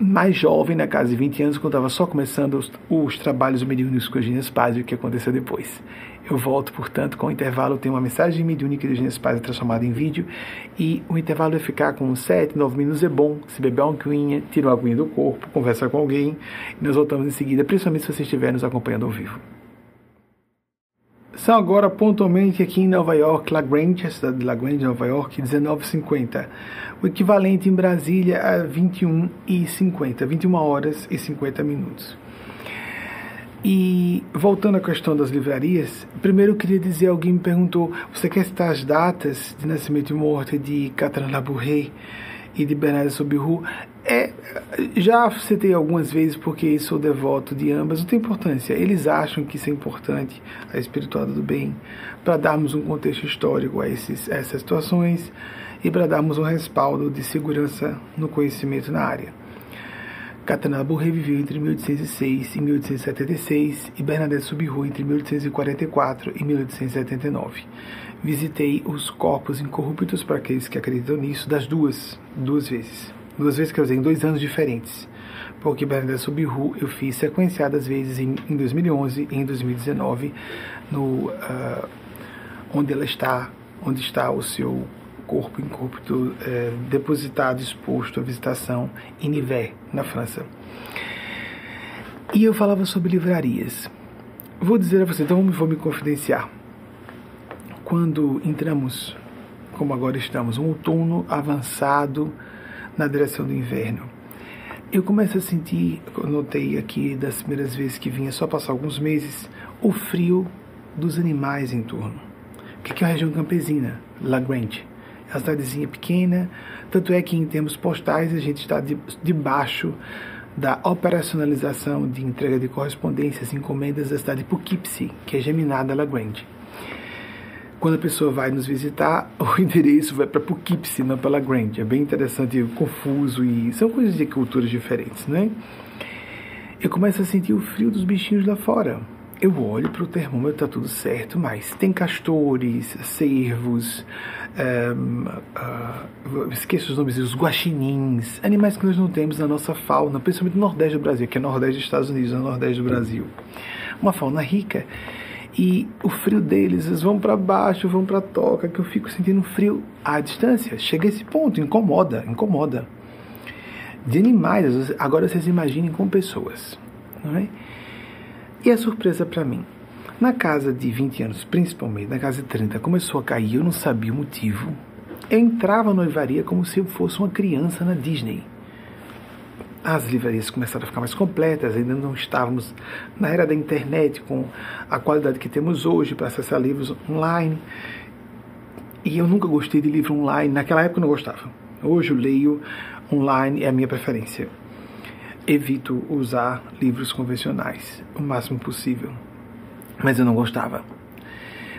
mais jovem, na casa de 20 anos, quando estava só começando os, os trabalhos mediúnicos com a Eugênia Spaz e o que aconteceu depois. Eu volto, portanto, com o intervalo, tem uma mensagem mediúnica de Eugênia Spaz transformada em vídeo e o intervalo vai ficar com 7, 9 minutos, é bom, se beber uma aguinha, tira uma aguinha do corpo, conversa com alguém e nós voltamos em seguida, principalmente se você estiver nos acompanhando ao vivo. São agora pontualmente aqui em Nova York, La Grange, a cidade de La Grange, Nova York, 19h50. O equivalente em Brasília a 21 e 50, 21 horas e 50 minutos. E voltando à questão das livrarias, primeiro eu queria dizer, alguém me perguntou, você quer citar as datas de nascimento e morte de Catherine Labourré e de Bernard Sobiru? É, já citei algumas vezes porque sou devoto de ambas, não tem importância. Eles acham que isso é importante, a espiritualidade do bem, para darmos um contexto histórico a, esses, a essas situações e para darmos um respaldo de segurança no conhecimento na área. Catanabo reviveu entre 1806 e 1876 e Bernadette Subiru entre 1844 e 1879. Visitei os corpos incorruptos para aqueles que acreditam nisso das duas, duas vezes. Duas vezes que eu usei em dois anos diferentes. Porque Bernadette Subiru eu fiz sequenciadas vezes em, em 2011 e em 2019, no, uh, onde ela está, onde está o seu corpo incorrupto é, depositado, exposto à visitação em Nivelles, na França. E eu falava sobre livrarias. Vou dizer a você, então vou me confidenciar. Quando entramos, como agora estamos, um outono avançado na direção do inverno, eu começo a sentir, eu notei aqui das primeiras vezes que vinha, só passar alguns meses, o frio dos animais em torno. O que é a região campesina? La Grande a cidadezinha pequena, tanto é que em termos postais a gente está debaixo da operacionalização de entrega de correspondências e encomendas da cidade de Poughkeepsie, que é geminada La Grande. Quando a pessoa vai nos visitar, o endereço vai para Poughkeepsie, não para La Grande. É bem interessante, confuso e são coisas de culturas diferentes, né? Eu começo a sentir o frio dos bichinhos lá fora eu olho para o termômetro, está tudo certo, mas tem castores, cervos, um, uh, esqueço os nomes, os guaxinins, animais que nós não temos na nossa fauna, principalmente no Nordeste do Brasil, que é Nordeste dos Estados Unidos, no Nordeste do Brasil. Uma fauna rica. E o frio deles, eles vão para baixo, vão para toca, que eu fico sentindo frio à distância. Chega a esse ponto, incomoda, incomoda. De animais, agora vocês imaginem com pessoas, não é? E a surpresa para mim, na casa de 20 anos, principalmente na casa de 30, começou a cair, eu não sabia o motivo. Eu entrava na livraria como se eu fosse uma criança na Disney. As livrarias começaram a ficar mais completas, ainda não estávamos na era da internet com a qualidade que temos hoje para acessar livros online. E eu nunca gostei de livro online, naquela época eu não gostava. Hoje eu leio online, é a minha preferência evito usar livros convencionais o máximo possível. Mas eu não gostava.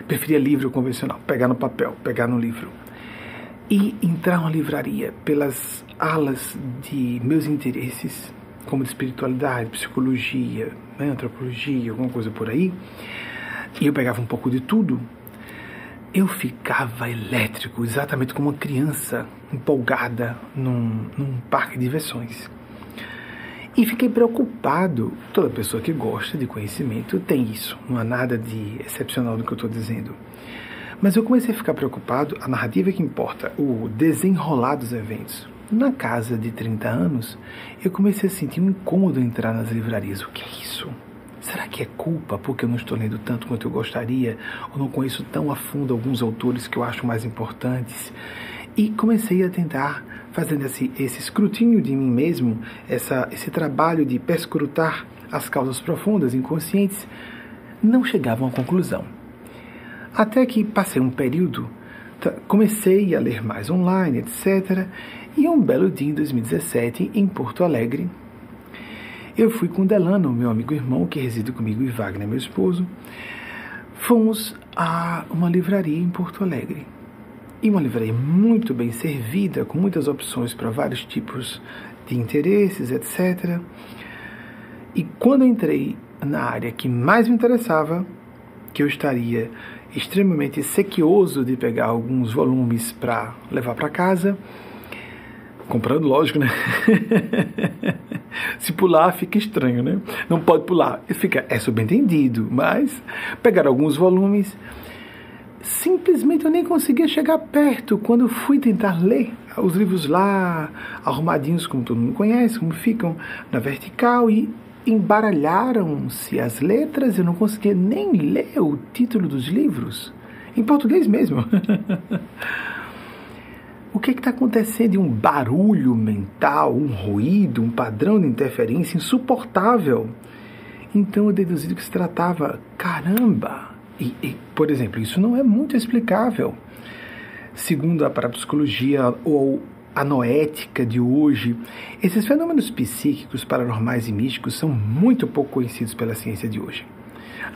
Preferia livro convencional, pegar no papel, pegar no livro. E entrar na livraria pelas alas de meus interesses, como de espiritualidade, psicologia, né, antropologia, alguma coisa por aí, e eu pegava um pouco de tudo, eu ficava elétrico, exatamente como uma criança empolgada num, num parque de diversões. E fiquei preocupado. Toda pessoa que gosta de conhecimento tem isso. Não há nada de excepcional no que eu estou dizendo. Mas eu comecei a ficar preocupado. A narrativa é que importa, o desenrolar dos eventos. Na casa de 30 anos, eu comecei a sentir um incômodo entrar nas livrarias. O que é isso? Será que é culpa porque eu não estou lendo tanto quanto eu gostaria? Ou não conheço tão a fundo alguns autores que eu acho mais importantes? E comecei a tentar fazendo esse, esse escrutínio de mim mesmo, essa, esse trabalho de perscrutar as causas profundas, inconscientes, não chegavam a conclusão. Até que passei um período, comecei a ler mais online, etc. E um belo dia em 2017, em Porto Alegre, eu fui com Delano, meu amigo irmão, que reside comigo, e Wagner, meu esposo. Fomos a uma livraria em Porto Alegre e uma livraria muito bem servida, com muitas opções para vários tipos de interesses, etc. E quando entrei na área que mais me interessava, que eu estaria extremamente sequioso de pegar alguns volumes para levar para casa, comprando, lógico, né? Se pular fica estranho, né? Não pode pular, fica é subentendido, mas pegar alguns volumes simplesmente eu nem conseguia chegar perto quando fui tentar ler os livros lá, arrumadinhos como todo mundo conhece, como ficam na vertical e embaralharam-se as letras, eu não conseguia nem ler o título dos livros, em português mesmo. o que é está acontecendo? Um barulho mental, um ruído, um padrão de interferência insuportável. Então eu deduzi que se tratava, caramba, e, e, por exemplo, isso não é muito explicável. Segundo a parapsicologia ou a noética de hoje, esses fenômenos psíquicos, paranormais e místicos são muito pouco conhecidos pela ciência de hoje.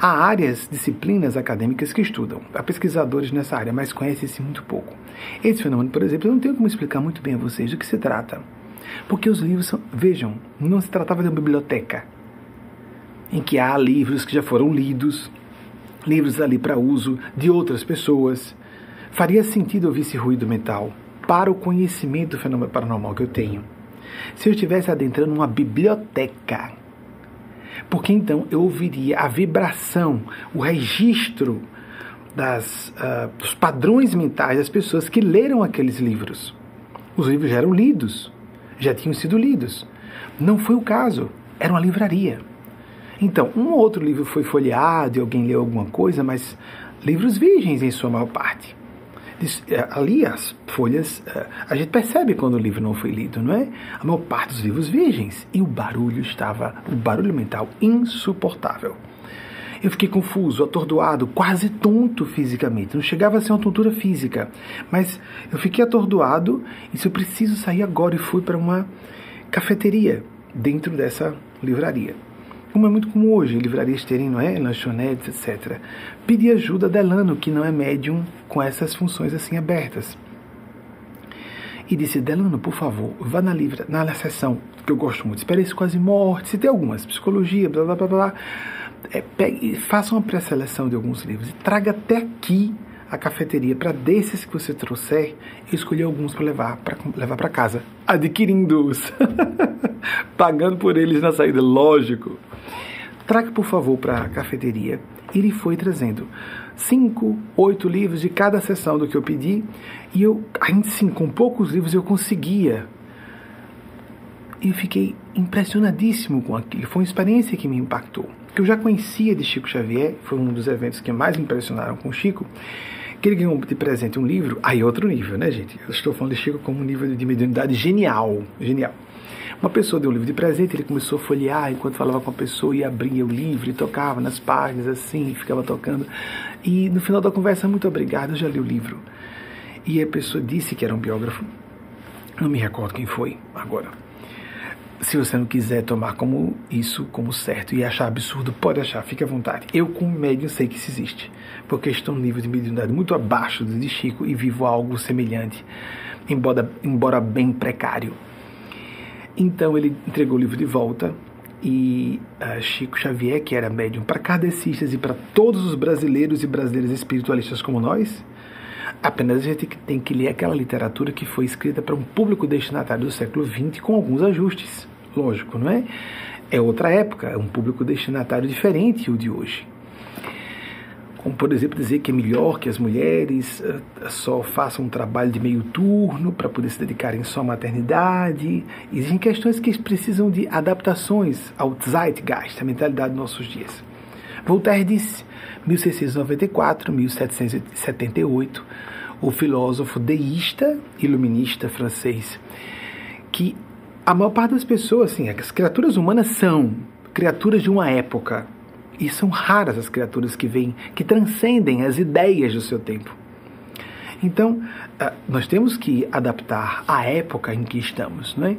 Há áreas, disciplinas acadêmicas que estudam, há pesquisadores nessa área, mas conhecem-se muito pouco. Esse fenômeno, por exemplo, eu não tenho como explicar muito bem a vocês do que se trata. Porque os livros são. Vejam, não se tratava de uma biblioteca em que há livros que já foram lidos, livros ali para uso de outras pessoas. Faria sentido ouvir esse ruído mental para o conhecimento do fenômeno paranormal que eu tenho. Se eu estivesse adentrando uma biblioteca, porque então eu ouviria a vibração, o registro das, uh, dos padrões mentais das pessoas que leram aqueles livros. Os livros já eram lidos, já tinham sido lidos. Não foi o caso, era uma livraria. Então, um ou outro livro foi folheado e alguém leu alguma coisa, mas livros virgens em sua maior parte. É, ali as folhas, é, a gente percebe quando o livro não foi lido, não é? A maior parte dos livros virgens. E o barulho estava, o barulho mental, insuportável. Eu fiquei confuso, atordoado, quase tonto fisicamente. Não chegava a ser uma tontura física, mas eu fiquei atordoado e se eu preciso sair agora e fui para uma cafeteria dentro dessa livraria como é muito comum hoje, livrarias terem, não é? lanchonetes, etc. Pedir ajuda a Delano, que não é médium com essas funções assim abertas. E disse, Delano, por favor, vá na, livra, na sessão, que eu gosto muito, Experiência Quase Morte, se tem algumas, Psicologia, blá blá blá blá. É, pegue, faça uma pré-seleção de alguns livros e traga até aqui a cafeteria para desses que você trouxer, eu escolhi alguns para levar para levar para casa, adquirindo-os, pagando por eles na saída, lógico. Traga, por favor, para a cafeteria. Ele foi trazendo cinco, oito livros de cada sessão do que eu pedi. E eu, ainda assim, com poucos livros, eu conseguia. E eu fiquei impressionadíssimo com aquilo. Foi uma experiência que me impactou. Que eu já conhecia de Chico Xavier, foi um dos eventos que mais me impressionaram com Chico. Que ele ganhou de presente um livro, aí outro nível, né, gente? Eu estou falando de Chico como um nível de mediunidade genial, genial. Uma pessoa deu um livro de presente, ele começou a folhear enquanto falava com a pessoa e abria o livro e tocava nas páginas assim, ficava tocando. E no final da conversa, muito obrigado, eu já li o livro. E a pessoa disse que era um biógrafo, não me recordo quem foi agora. Se você não quiser tomar como isso como certo e achar absurdo, pode achar, fique à vontade. Eu, como médium, sei que isso existe, porque estou num nível de mediunidade muito abaixo do de Chico e vivo algo semelhante, embora, embora bem precário. Então ele entregou o livro de volta e uh, Chico Xavier, que era médium para kardecistas e para todos os brasileiros e brasileiras espiritualistas como nós, apenas a gente tem que ler aquela literatura que foi escrita para um público destinatário do século XX com alguns ajustes. Lógico, não é? É outra época, é um público destinatário diferente o de hoje como por exemplo dizer que é melhor que as mulheres uh, só façam um trabalho de meio turno para poder se dedicarem só à maternidade. Existem questões que precisam de adaptações ao Zeitgeist, a mentalidade dos nossos dias. Voltaire disse, 1694, 1778, o filósofo deísta, iluminista francês, que a maior parte das pessoas, assim, as criaturas humanas são criaturas de uma época, e são raras as criaturas que vêm, que transcendem as ideias do seu tempo. Então, ah, nós temos que adaptar a época em que estamos, não é?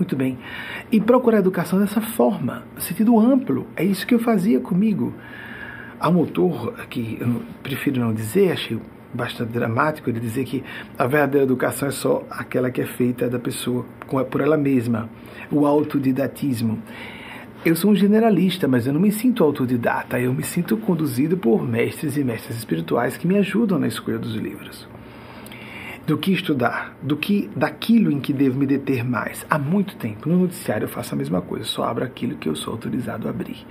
Muito bem. E procurar a educação dessa forma, sentido amplo. É isso que eu fazia comigo. Há um autor que eu prefiro não dizer, achei bastante dramático ele dizer que a verdadeira educação é só aquela que é feita da pessoa por ela mesma, o autodidatismo. Eu sou um generalista, mas eu não me sinto autodidata, eu me sinto conduzido por mestres e mestres espirituais que me ajudam na escolha dos livros. Do que estudar, do que daquilo em que devo me deter mais. Há muito tempo, no noticiário eu faço a mesma coisa, só abro aquilo que eu sou autorizado a abrir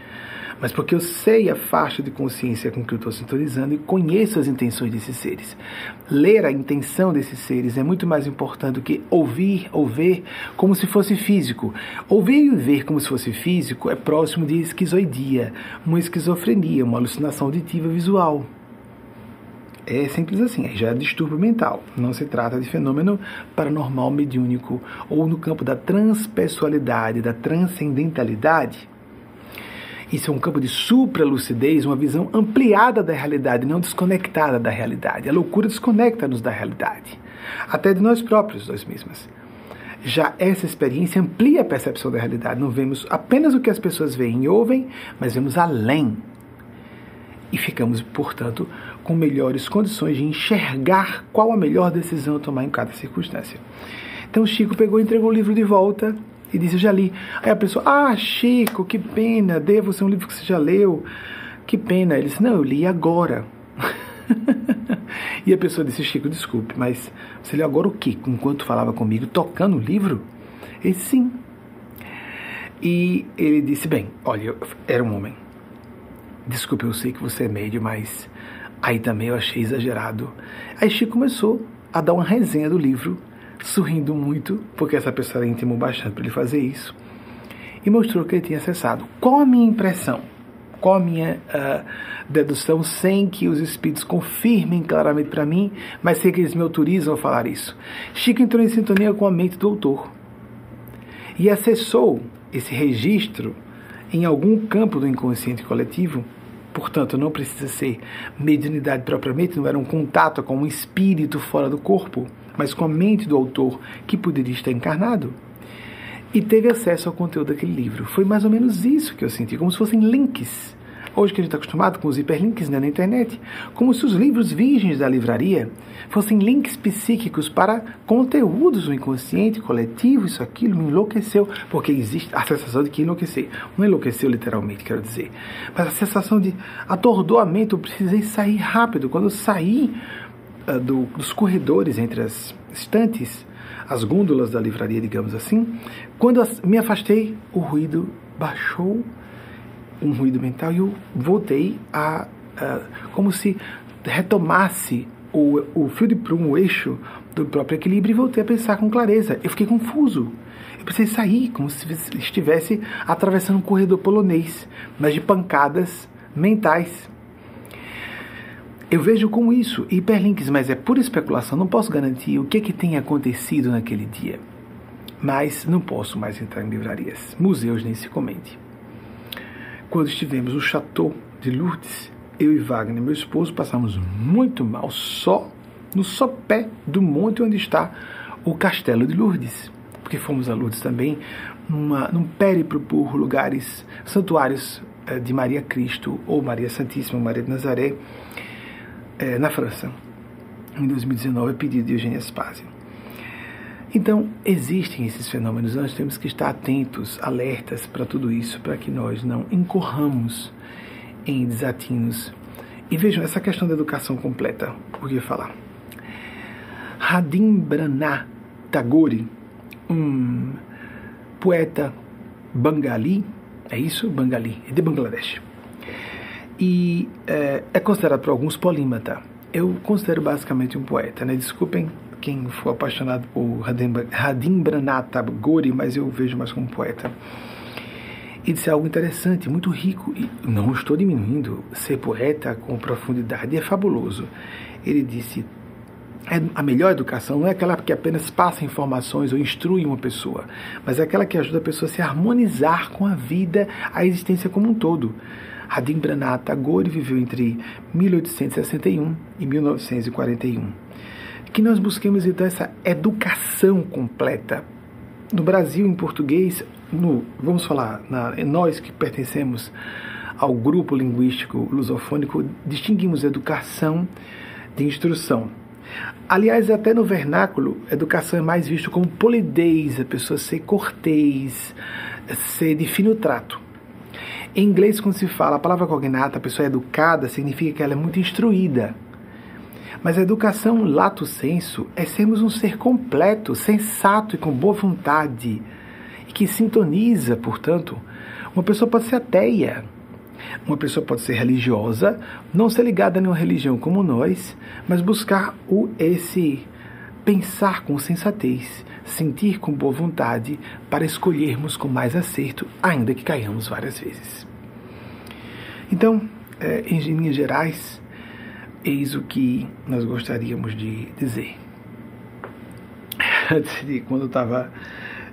mas porque eu sei a faixa de consciência com que eu estou sintonizando e conheço as intenções desses seres. Ler a intenção desses seres é muito mais importante do que ouvir ou ver como se fosse físico. Ouvir e ver como se fosse físico é próximo de esquizoidia, uma esquizofrenia, uma alucinação auditiva visual. É simples assim, já é distúrbio mental. Não se trata de fenômeno paranormal mediúnico ou no campo da transpessoalidade, da transcendentalidade isso é um campo de supralucidez, uma visão ampliada da realidade, não desconectada da realidade. A loucura desconecta-nos da realidade, até de nós próprios, nós mesmos. Já essa experiência amplia a percepção da realidade. Não vemos apenas o que as pessoas veem e ouvem, mas vemos além. E ficamos, portanto, com melhores condições de enxergar qual a melhor decisão a tomar em cada circunstância. Então Chico pegou e entregou o livro de volta e disse: Eu já li. Aí a pessoa: Ah, Chico, que pena, devo ser um livro que você já leu. Que pena. Ele disse: Não, eu li agora. e a pessoa disse: Chico, desculpe, mas você leu agora o quê? Enquanto falava comigo, tocando o livro? Ele disse: Sim. E ele disse: Bem, olha, era um homem. Desculpe, eu sei que você é médio, mas aí também eu achei exagerado. Aí Chico começou a dar uma resenha do livro, sorrindo muito, porque essa pessoa intimou bastante para ele fazer isso, e mostrou que ele tinha acessado. Qual a minha impressão? Qual a minha uh, dedução, sem que os espíritos confirmem claramente para mim, mas sem que eles me autorizam a falar isso? Chico entrou em sintonia com a mente do autor e acessou esse registro em algum campo do inconsciente coletivo, portanto, não precisa ser mediunidade propriamente, não era um contato com um espírito fora do corpo, mas com a mente do autor que poderia estar encarnado. E teve acesso ao conteúdo daquele livro. Foi mais ou menos isso que eu senti, como se fossem links hoje que a gente está acostumado com os hiperlinks né, na internet, como se os livros virgens da livraria fossem links psíquicos para conteúdos do inconsciente coletivo, isso aquilo me enlouqueceu, porque existe a sensação de que enlouquecer. Não enlouqueceu literalmente, quero dizer, mas a sensação de atordoamento, eu precisei sair rápido. Quando eu saí uh, do, dos corredores entre as estantes, as gôndolas da livraria, digamos assim, quando me afastei, o ruído baixou um ruído mental e eu voltei a, a como se retomasse o, o fio de prumo, o eixo do próprio equilíbrio e voltei a pensar com clareza. Eu fiquei confuso. Eu precisei sair, como se estivesse atravessando um corredor polonês, mas de pancadas mentais. Eu vejo com isso hiperlinks, mas é pura especulação, não posso garantir o que, é que tem acontecido naquele dia. Mas não posso mais entrar em livrarias, museus nem se comente. Quando estivemos no Chateau de Lourdes, eu e Wagner, meu esposo, passamos muito mal só no sopé do monte onde está o Castelo de Lourdes. Porque fomos a Lourdes também numa, num périplo por lugares, santuários eh, de Maria Cristo ou Maria Santíssima, Maria de Nazaré, eh, na França, em 2019, a pedido de Eugênia Spazio. Então, existem esses fenômenos, nós temos que estar atentos, alertas para tudo isso, para que nós não incorramos em desatinos. E vejam, essa questão da educação completa, por que falar? Radimbrana Tagore, um poeta bangali, é isso? Bangali, é de Bangladesh. E é, é considerado por alguns polímata. Eu considero basicamente um poeta, né? Desculpem quem for apaixonado por Radimbranath Tagore, mas eu vejo mais como poeta. E disse algo interessante, muito rico, e não estou diminuindo, ser poeta com profundidade é fabuloso. Ele disse, é, a melhor educação não é aquela que apenas passa informações ou instrui uma pessoa, mas é aquela que ajuda a pessoa a se harmonizar com a vida, a existência como um todo. Radimbranath Tagore viveu entre 1861 e 1941 que nós busquemos então essa educação completa. No Brasil, em português, no, vamos falar, na, nós que pertencemos ao grupo linguístico lusofônico, distinguimos educação de instrução. Aliás, até no vernáculo, educação é mais visto como polidez, a pessoa ser cortês, ser de fino trato. Em inglês, quando se fala a palavra cognata, a pessoa é educada, significa que ela é muito instruída. Mas a educação lato senso é sermos um ser completo, sensato e com boa vontade, e que sintoniza, portanto, uma pessoa pode ser ateia, uma pessoa pode ser religiosa, não ser ligada a nenhuma religião como nós, mas buscar o esse pensar com sensatez, sentir com boa vontade para escolhermos com mais acerto, ainda que caiamos várias vezes. Então, é, em linhas gerais, Eis o que nós gostaríamos de dizer. Antes de, quando eu estava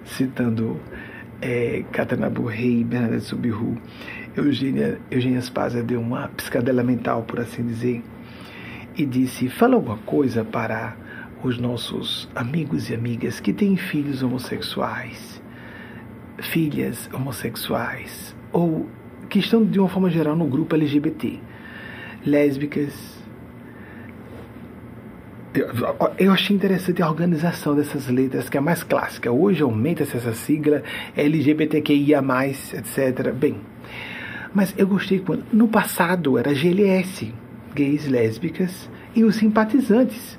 citando é, Burrei e Bernadette Subiru, Eugênia, Eugênia Spazia deu uma piscadela mental, por assim dizer, e disse: fala alguma coisa para os nossos amigos e amigas que têm filhos homossexuais, filhas homossexuais, ou que estão de uma forma geral no grupo LGBT, lésbicas, eu achei interessante a organização dessas letras, que é a mais clássica. Hoje aumenta-se essa sigla LGBTQIA, etc. Bem, mas eu gostei quando. No passado era GLS, gays, lésbicas e os simpatizantes.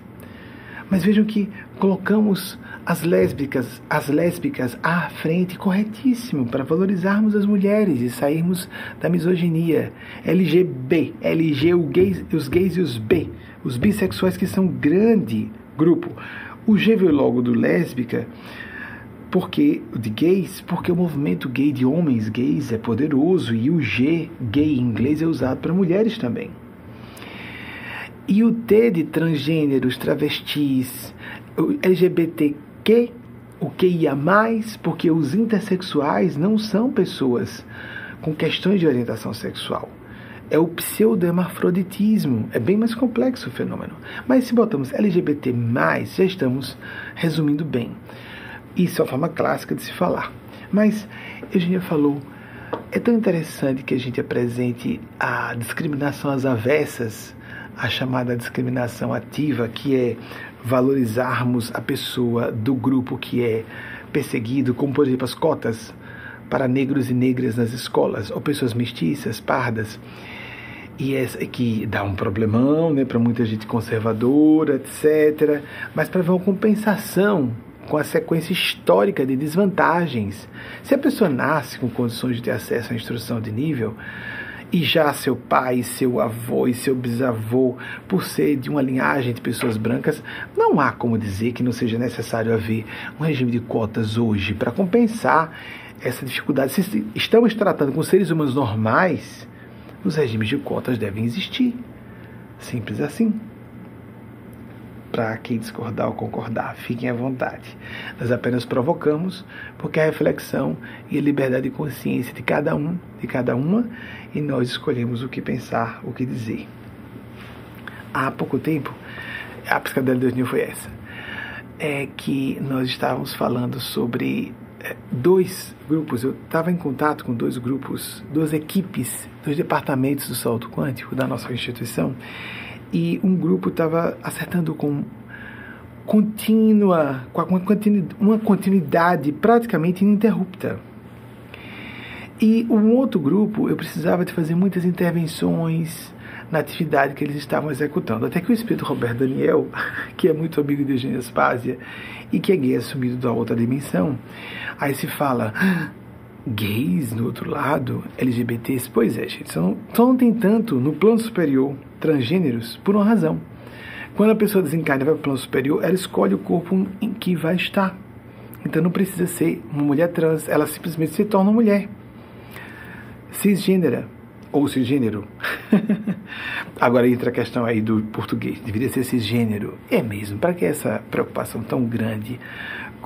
Mas vejam que colocamos as lésbicas, as lésbicas à frente, corretíssimo, para valorizarmos as mulheres e sairmos da misoginia. LGB, LG, gays, os gays e os B, os bissexuais que são um grande grupo. O G veio logo do lésbica, porque de gays, porque o movimento gay de homens gays é poderoso e o G gay em inglês é usado para mulheres também. E o T de transgêneros, travestis, LGBTQ, o que ia mais, porque os intersexuais não são pessoas com questões de orientação sexual. É o pseudo-hermafroditismo. É bem mais complexo o fenômeno. Mas se botamos LGBT, já estamos resumindo bem. Isso é a forma clássica de se falar. Mas Eugênia falou é tão interessante que a gente apresente a discriminação às avessas a chamada discriminação ativa, que é valorizarmos a pessoa do grupo que é perseguido, como por exemplo as cotas para negros e negras nas escolas, ou pessoas mestiças, pardas. E essa que dá um problemão né, para muita gente conservadora, etc. Mas para ver uma compensação com a sequência histórica de desvantagens. Se a pessoa nasce com condições de ter acesso à instrução de nível, e já seu pai, seu avô e seu bisavô, por ser de uma linhagem de pessoas brancas, não há como dizer que não seja necessário haver um regime de cotas hoje para compensar essa dificuldade. Se estamos tratando com seres humanos normais, os regimes de cotas devem existir. Simples assim para quem discordar ou concordar, fiquem à vontade. Nós apenas provocamos porque a reflexão e a liberdade de consciência de cada um, de cada uma, e nós escolhemos o que pensar, o que dizer. Há pouco tempo, a psicadela de 2000 foi essa, é que nós estávamos falando sobre é, dois grupos, eu estava em contato com dois grupos, duas equipes, dois departamentos do salto quântico da nossa instituição, e um grupo estava acertando com contínua, com uma continuidade praticamente ininterrupta. E um outro grupo, eu precisava de fazer muitas intervenções na atividade que eles estavam executando. Até que o espírito Roberto Daniel, que é muito amigo de Eugênio Aspásia e que é gay assumido da outra dimensão, aí se fala, gays no outro lado, LGBTs. Pois é, gente, só não, só não tem tanto no plano superior transgêneros por uma razão. Quando a pessoa desencarna vai para o plano superior, ela escolhe o corpo em que vai estar. Então não precisa ser uma mulher trans, ela simplesmente se torna mulher. Cisgênera ou cisgênero. Agora entra a questão aí do português, deveria ser cisgênero. É mesmo, para que essa preocupação tão grande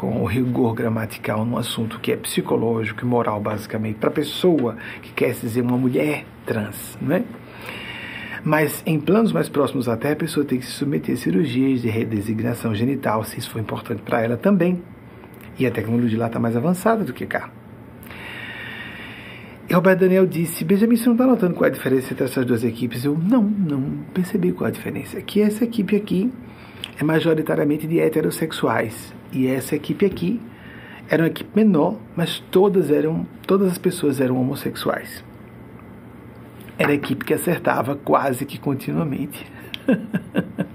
com o rigor gramatical num assunto que é psicológico e moral, basicamente, para a pessoa que quer se dizer uma mulher trans, não é? Mas em planos mais próximos até, a pessoa tem que se submeter a cirurgias de redesignação genital, se isso for importante para ela também. E a tecnologia lá está mais avançada do que cá. E Roberto Daniel disse: Benjamin, você não está notando qual é a diferença entre essas duas equipes? Eu não, não percebi qual é a diferença. Que essa equipe aqui é majoritariamente de heterossexuais. E essa equipe aqui era uma equipe menor, mas todas eram, todas as pessoas eram homossexuais. Era a equipe que acertava quase que continuamente.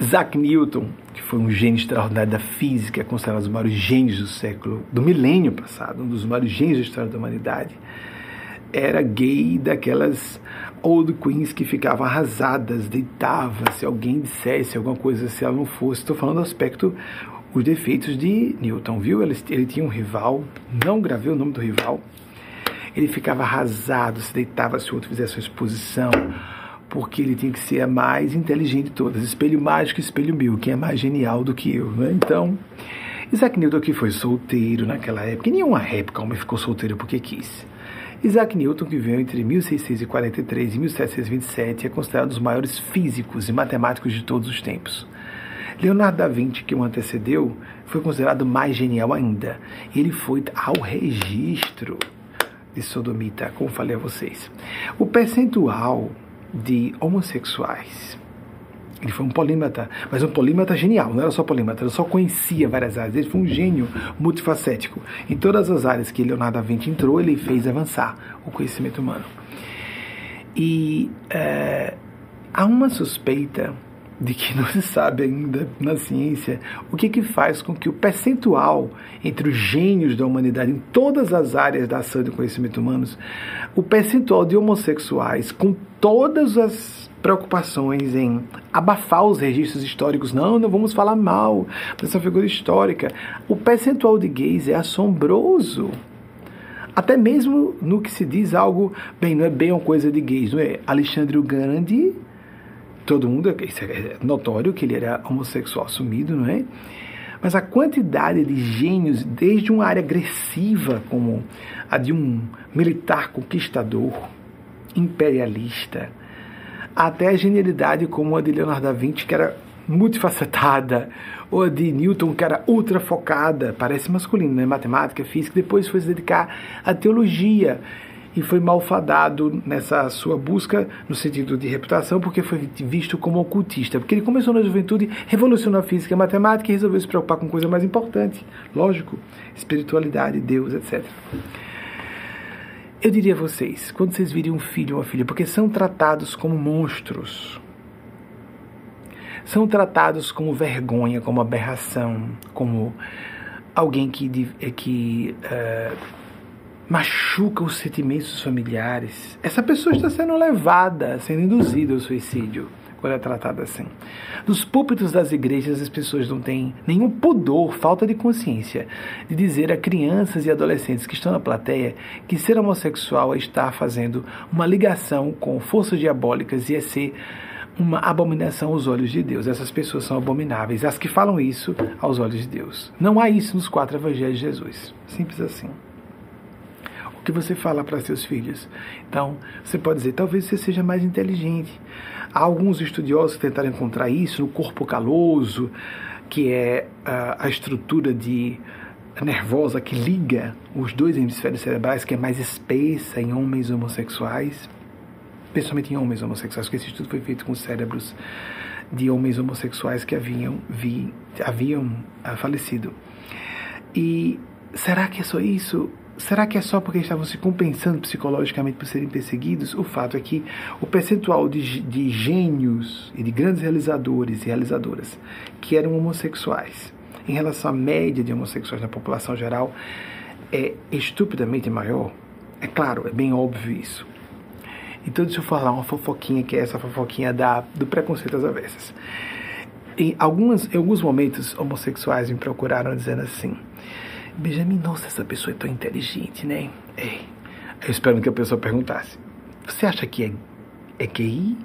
Isaac Newton, que foi um gênio extraordinário da física, considerado um dos maiores gênios do século, do milênio passado, um dos maiores gênios da história da humanidade, era gay daquelas old queens que ficavam arrasadas, deitava se alguém dissesse alguma coisa se ela não fosse. Estou falando do aspecto, os defeitos de Newton, viu? Ele, ele tinha um rival, não gravei o nome do rival. Ele ficava arrasado, se deitava se o outro fizesse uma exposição, porque ele tinha que ser a mais inteligente de todas. Espelho mágico, espelho mil, quem é mais genial do que eu, né? Então, Isaac Newton que foi solteiro naquela época, em nenhuma época homem ficou solteiro porque quis. Isaac Newton, que viveu entre 1643 e 1727, é considerado um dos maiores físicos e matemáticos de todos os tempos. Leonardo da Vinci, que o antecedeu, foi considerado mais genial ainda. Ele foi ao registro de sodomita, como falei a vocês. O percentual de homossexuais Ele foi um polímata, mas um polímata genial, não era só polímata, ele só conhecia várias áreas. Ele foi um gênio multifacético. Em todas as áreas que Leonardo da Vinci entrou, ele fez avançar o conhecimento humano. E é, há uma suspeita de que não se sabe ainda na ciência o que, que faz com que o percentual entre os gênios da humanidade em todas as áreas da ação do conhecimento humanos, o percentual de homossexuais com todas as preocupações em abafar os registros históricos, não, não vamos falar mal dessa figura histórica. O percentual de gays é assombroso. Até mesmo no que se diz algo, bem, não é bem uma coisa de gays, não é? Alexandre o Grande todo mundo, isso é notório que ele era homossexual assumido, não é? Mas a quantidade de gênios, desde uma área agressiva como a de um militar conquistador, imperialista, até a genialidade como a de Leonardo da Vinci, que era multifacetada, ou a de Newton, que era ultra focada, parece masculino, né? matemática, física, depois foi se dedicar à teologia e foi malfadado nessa sua busca no sentido de reputação, porque foi visto como ocultista. Porque ele começou na juventude, revolucionou a física e a matemática e resolveu se preocupar com coisa mais importante, lógico, espiritualidade, Deus, etc. Eu diria a vocês, quando vocês virem um filho ou uma filha, porque são tratados como monstros, são tratados como vergonha, como aberração, como alguém que, que uh, machuca os sentimentos familiares. Essa pessoa está sendo levada, sendo induzida ao suicídio quando é tratada assim. Nos púlpitos das igrejas, as pessoas não têm nenhum pudor, falta de consciência, de dizer a crianças e adolescentes que estão na plateia que ser homossexual é estar fazendo uma ligação com forças diabólicas e é ser uma abominação aos olhos de Deus. Essas pessoas são abomináveis, as que falam isso aos olhos de Deus. Não há isso nos quatro evangelhos de Jesus. Simples assim que você fala para seus filhos. Então, você pode dizer, talvez você seja mais inteligente. Há alguns estudiosos que tentaram encontrar isso no corpo caloso, que é a, a estrutura de nervosa que liga os dois hemisférios cerebrais, que é mais espessa em homens homossexuais, principalmente em homens homossexuais, porque esse estudo foi feito com cérebros de homens homossexuais que haviam, vi, haviam ah, falecido. E será que é só isso? Será que é só porque estavam se compensando psicologicamente por serem perseguidos? O fato é que o percentual de, de gênios e de grandes realizadores e realizadoras que eram homossexuais, em relação à média de homossexuais na população geral, é estupidamente maior. É claro, é bem óbvio isso. Então, deixa eu falar uma fofoquinha, que é essa fofoquinha da, do preconceito às avessas. Em, algumas, em alguns momentos, homossexuais me procuraram dizendo assim Benjamin, nossa, essa pessoa é tão inteligente, né? É. Eu espero que a pessoa perguntasse: Você acha que é, é gay?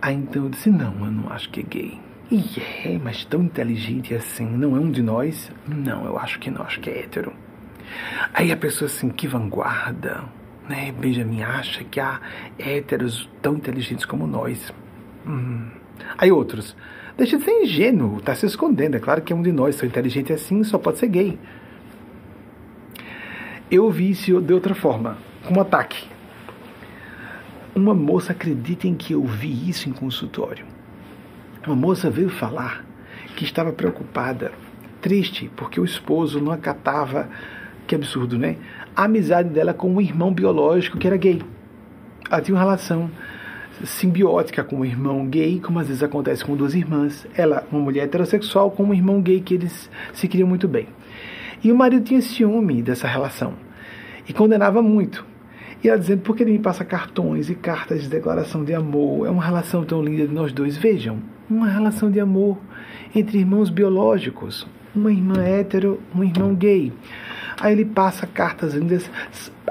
Aí então eu disse: Não, eu não acho que é gay. E é, mas tão inteligente assim, não é um de nós? Não, eu acho que não, acho que é hétero. Aí a pessoa assim, que vanguarda, né? Benjamin acha que há héteros tão inteligentes como nós. Hum. Aí outros, deixa de ser ingênuo, tá se escondendo. É claro que é um de nós, tão inteligente assim, só pode ser gay eu vi isso de outra forma, como ataque. Uma moça, acreditem que eu vi isso em consultório. Uma moça veio falar que estava preocupada, triste, porque o esposo não acatava, que absurdo, né? A amizade dela com um irmão biológico que era gay. Ela tinha uma relação simbiótica com um irmão gay, como às vezes acontece com duas irmãs. Ela, uma mulher heterossexual, com um irmão gay que eles se queriam muito bem. E o marido tinha ciúme dessa relação e condenava muito. E ela dizendo, por que ele me passa cartões e cartas de declaração de amor? É uma relação tão linda de nós dois. Vejam, uma relação de amor entre irmãos biológicos. Uma irmã hétero, um irmão gay. Aí ele passa cartas lindas.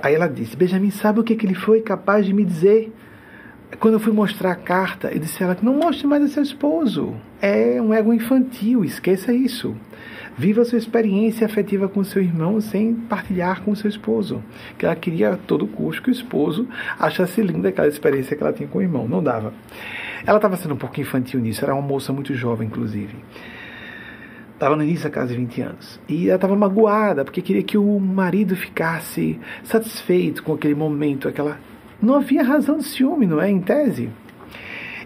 Aí ela disse, Benjamin, sabe o que, que ele foi capaz de me dizer? Quando eu fui mostrar a carta, ele disse a ela, não mostre mais a seu esposo. É um ego infantil, esqueça isso. Viva sua experiência afetiva com seu irmão sem partilhar com seu esposo. Que ela queria a todo custo que o esposo achasse linda aquela experiência que ela tinha com o irmão. Não dava. Ela estava sendo um pouco infantil nisso, era uma moça muito jovem, inclusive. Estava no início da casa de 20 anos. E ela estava magoada, porque queria que o marido ficasse satisfeito com aquele momento, aquela. Não havia razão de ciúme, não é? Em tese.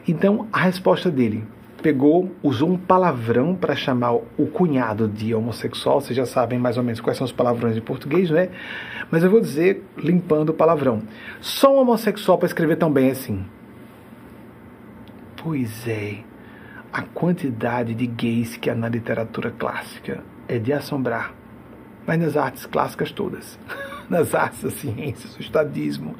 Então, a resposta dele pegou, usou um palavrão para chamar o cunhado de homossexual. Vocês já sabem mais ou menos quais são os palavrões em português, né? Mas eu vou dizer limpando o palavrão. Só um homossexual para escrever tão bem assim. Pois é, a quantidade de gays que há na literatura clássica é de assombrar. Mas nas artes clássicas todas. nas artes, as ciências, o estadismo.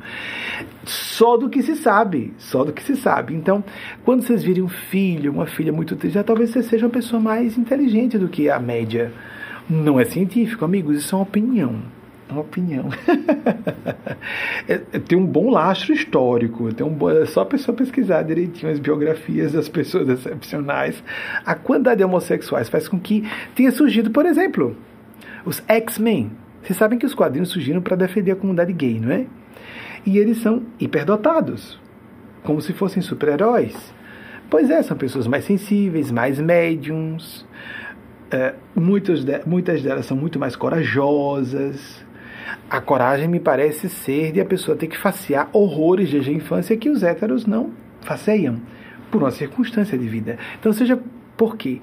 Só do que se sabe, só do que se sabe. Então, quando vocês virem um filho, uma filha muito triste, já talvez você seja uma pessoa mais inteligente do que a média. Não é científico, amigos, isso é uma opinião. É uma opinião. é, é, tem um bom lastro histórico. Tem um bom, é só a pessoa pesquisar direitinho as biografias das pessoas excepcionais. A quantidade de homossexuais faz com que tenha surgido, por exemplo, os X-Men. Vocês sabem que os quadrinhos surgiram para defender a comunidade gay, não é? E eles são hiperdotados, como se fossem super-heróis. Pois é, são pessoas mais sensíveis, mais médiums. É, muitas, de, muitas delas são muito mais corajosas. A coragem me parece ser de a pessoa ter que facear horrores desde a infância que os héteros não faceiam, por uma circunstância de vida. Então, seja por quê?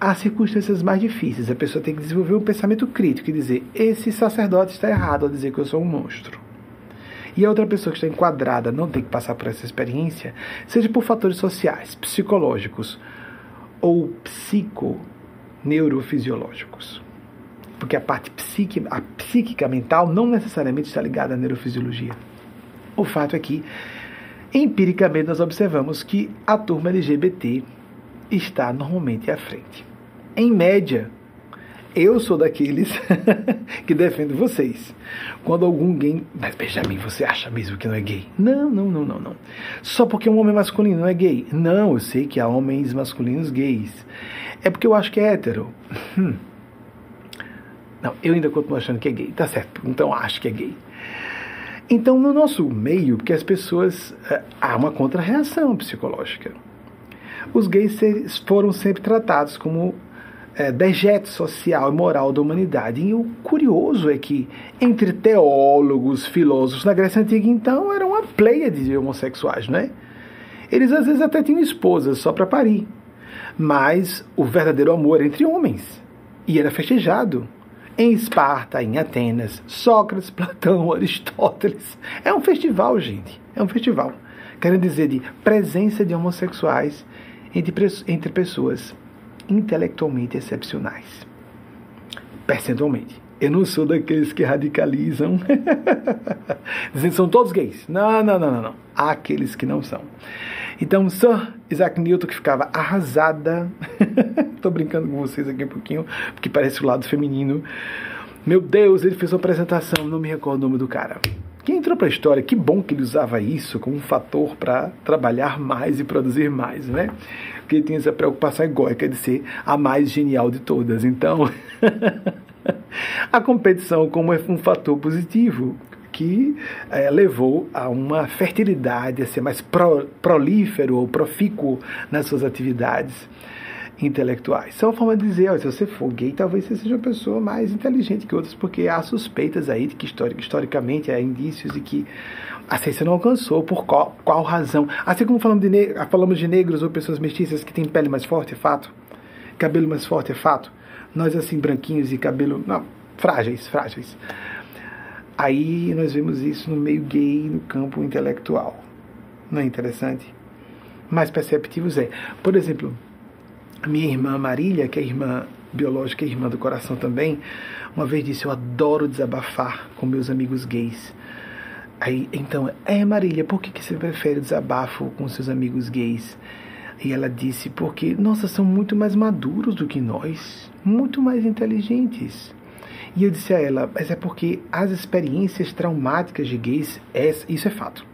Há circunstâncias mais difíceis. A pessoa tem que desenvolver um pensamento crítico e dizer: esse sacerdote está errado ao dizer que eu sou um monstro. E a outra pessoa que está enquadrada não tem que passar por essa experiência, seja por fatores sociais, psicológicos ou psico-neurofisiológicos. Porque a parte psique, a psíquica mental não necessariamente está ligada à neurofisiologia. O fato é que, empiricamente, nós observamos que a turma LGBT está normalmente à frente. Em média, eu sou daqueles que defendo vocês. Quando algum gay. Mas Benjamin, você acha mesmo que não é gay? Não, não, não, não, não. Só porque um homem masculino não é gay. Não, eu sei que há homens masculinos gays. É porque eu acho que é hétero. Hum. Não, eu ainda continuo achando que é gay. Tá certo, então acho que é gay. Então, no nosso meio, que as pessoas. Eh, há uma contrarreação psicológica os gays foram sempre tratados como é, dejeto social e moral da humanidade. E o curioso é que, entre teólogos, filósofos, na Grécia Antiga, então, era uma pleia de homossexuais, né? Eles às vezes até tinham esposas só para parir. Mas o verdadeiro amor era entre homens. E era festejado. Em Esparta, em Atenas, Sócrates, Platão, Aristóteles. É um festival, gente. É um festival. Querendo dizer de presença de homossexuais entre, entre pessoas intelectualmente excepcionais. Percentualmente. Eu não sou daqueles que radicalizam, dizendo que são todos gays. Não, não, não, não, não. Há aqueles que não são. Então, Sir Isaac Newton, que ficava arrasada, estou brincando com vocês aqui um pouquinho, porque parece o lado feminino. Meu Deus, ele fez uma apresentação, não me recordo o nome do cara. Quem entrou para a história, que bom que ele usava isso como um fator para trabalhar mais e produzir mais, né? Porque ele tinha essa preocupação egóica de ser a mais genial de todas. Então, a competição como um fator positivo que é, levou a uma fertilidade, a ser mais pro, prolífero ou profícuo nas suas atividades intelectuais. Isso é uma forma de dizer, se você for gay, talvez você seja uma pessoa mais inteligente que outras, porque há suspeitas aí de que historicamente há indícios de que a ciência não alcançou, por qual, qual razão. Assim como falamos de, falamos de negros ou pessoas mestiças que têm pele mais forte, é fato. Cabelo mais forte, é fato. Nós assim, branquinhos e cabelo... Não, frágeis, frágeis. Aí nós vemos isso no meio gay, no campo intelectual. Não é interessante? Mais perceptivos é. Por exemplo, a minha irmã Marília, que é irmã biológica e irmã do coração também, uma vez disse: Eu adoro desabafar com meus amigos gays. Aí, então, é Marília, por que, que você prefere desabafo com seus amigos gays? E ela disse: Porque, nossa, são muito mais maduros do que nós, muito mais inteligentes. E eu disse a ela: Mas é porque as experiências traumáticas de gays, é, isso é fato.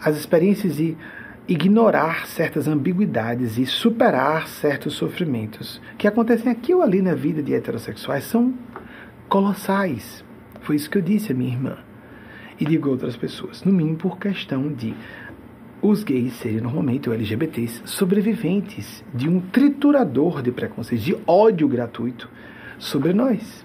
As experiências de ignorar certas ambiguidades e superar certos sofrimentos que acontecem aqui ou ali na vida de heterossexuais são colossais. Foi isso que eu disse a minha irmã. E digo a outras pessoas, no mínimo por questão de os gays serem normalmente, ou LGBTs, sobreviventes de um triturador de preconceitos, de ódio gratuito sobre nós.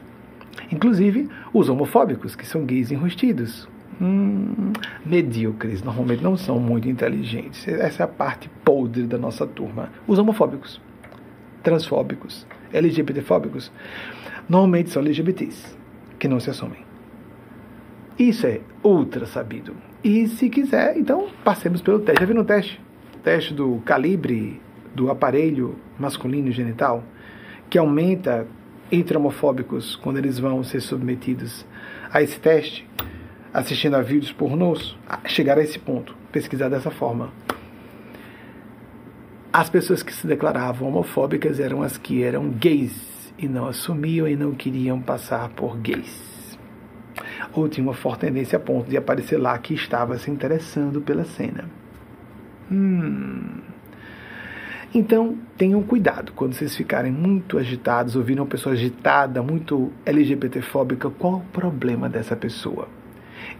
Inclusive os homofóbicos, que são gays enrustidos, hum, medíocres, normalmente não são muito inteligentes. Essa é a parte podre da nossa turma. Os homofóbicos, transfóbicos, LGBTfóbicos, normalmente são LGBTs que não se assumem. Isso é ultra sabido. E se quiser, então passemos pelo teste. Já viram o teste? Teste do calibre do aparelho masculino genital, que aumenta entre homofóbicos quando eles vão ser submetidos a esse teste, assistindo a vídeos pornôs, chegar a esse ponto, pesquisar dessa forma. As pessoas que se declaravam homofóbicas eram as que eram gays e não assumiam e não queriam passar por gays ou tinha uma forte tendência a ponto de aparecer lá que estava se interessando pela cena. Hum. Então, tenham cuidado quando vocês ficarem muito agitados, ouviram uma pessoa agitada, muito LGBTfóbica, qual o problema dessa pessoa?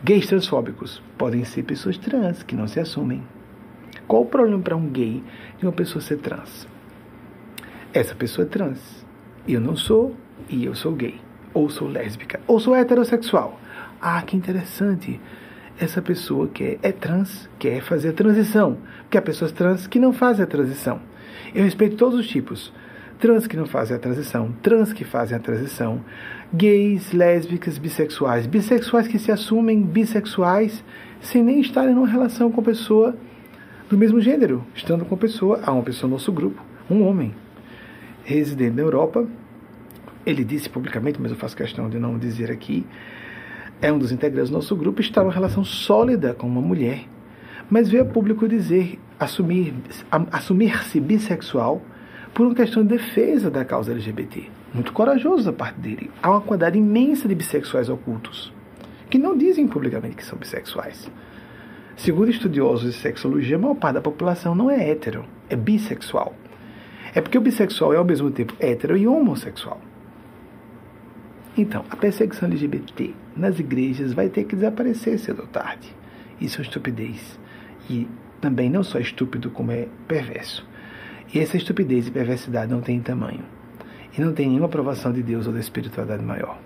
Gays transfóbicos podem ser pessoas trans que não se assumem. Qual o problema para um gay de uma pessoa ser trans? Essa pessoa é trans. Eu não sou e eu sou gay. Ou sou lésbica. Ou sou heterossexual. Ah, que interessante. Essa pessoa que é, é trans quer fazer a transição. Porque há pessoas trans que não fazem a transição. Eu respeito todos os tipos. Trans que não fazem a transição, trans que fazem a transição, gays, lésbicas, bissexuais, bissexuais que se assumem bissexuais sem nem estarem numa relação com pessoa do mesmo gênero, estando com pessoa, há uma pessoa no nosso grupo, um homem, residente na Europa. Ele disse publicamente, mas eu faço questão de não dizer aqui, é um dos integrantes do nosso grupo, está numa relação sólida com uma mulher, mas veio a público dizer, assumir, assumir-se bissexual por uma questão de defesa da causa LGBT. Muito corajoso da parte dele. Há uma quantidade imensa de bissexuais ocultos que não dizem publicamente que são bissexuais. Segundo estudiosos de sexologia, a maior parte da população não é hétero, é bissexual. É porque o bissexual é ao mesmo tempo hétero e homossexual. Então, a perseguição LGBT nas igrejas vai ter que desaparecer cedo ou tarde. Isso é estupidez. E também não só estúpido, como é perverso. E essa estupidez e perversidade não tem tamanho. E não tem nenhuma aprovação de Deus ou da espiritualidade maior.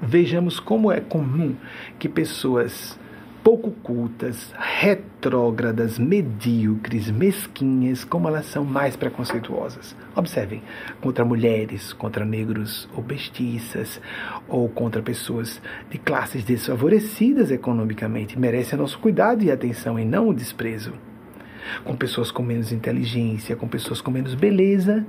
Vejamos como é comum que pessoas pouco cultas, retrógradas, medíocres, mesquinhas, como elas são mais preconceituosas. Observem, contra mulheres, contra negros ou bestiças, ou contra pessoas de classes desfavorecidas economicamente, merecem nosso cuidado e atenção e não o desprezo. Com pessoas com menos inteligência, com pessoas com menos beleza,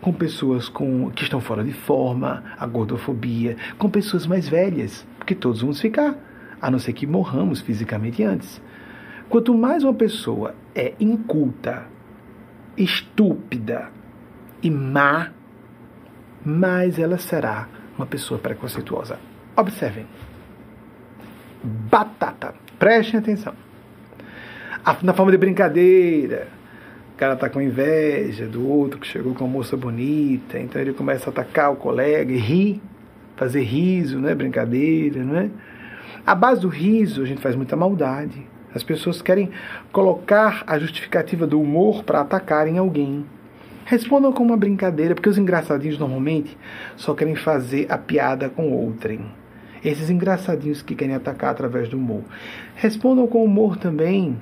com pessoas com, que estão fora de forma, a gordofobia, com pessoas mais velhas, porque todos vamos ficar a não ser que morramos fisicamente antes. Quanto mais uma pessoa é inculta, estúpida e má, mais ela será uma pessoa preconceituosa. Observem. Batata. Prestem atenção. Na forma de brincadeira. Cara está com inveja do outro que chegou com uma moça bonita, então ele começa a atacar o colega e rir, fazer riso, né? Brincadeira, não é? A base do riso, a gente faz muita maldade. As pessoas querem colocar a justificativa do humor para atacarem alguém. Respondam com uma brincadeira, porque os engraçadinhos normalmente só querem fazer a piada com outrem. Esses engraçadinhos que querem atacar através do humor. Respondam com humor também.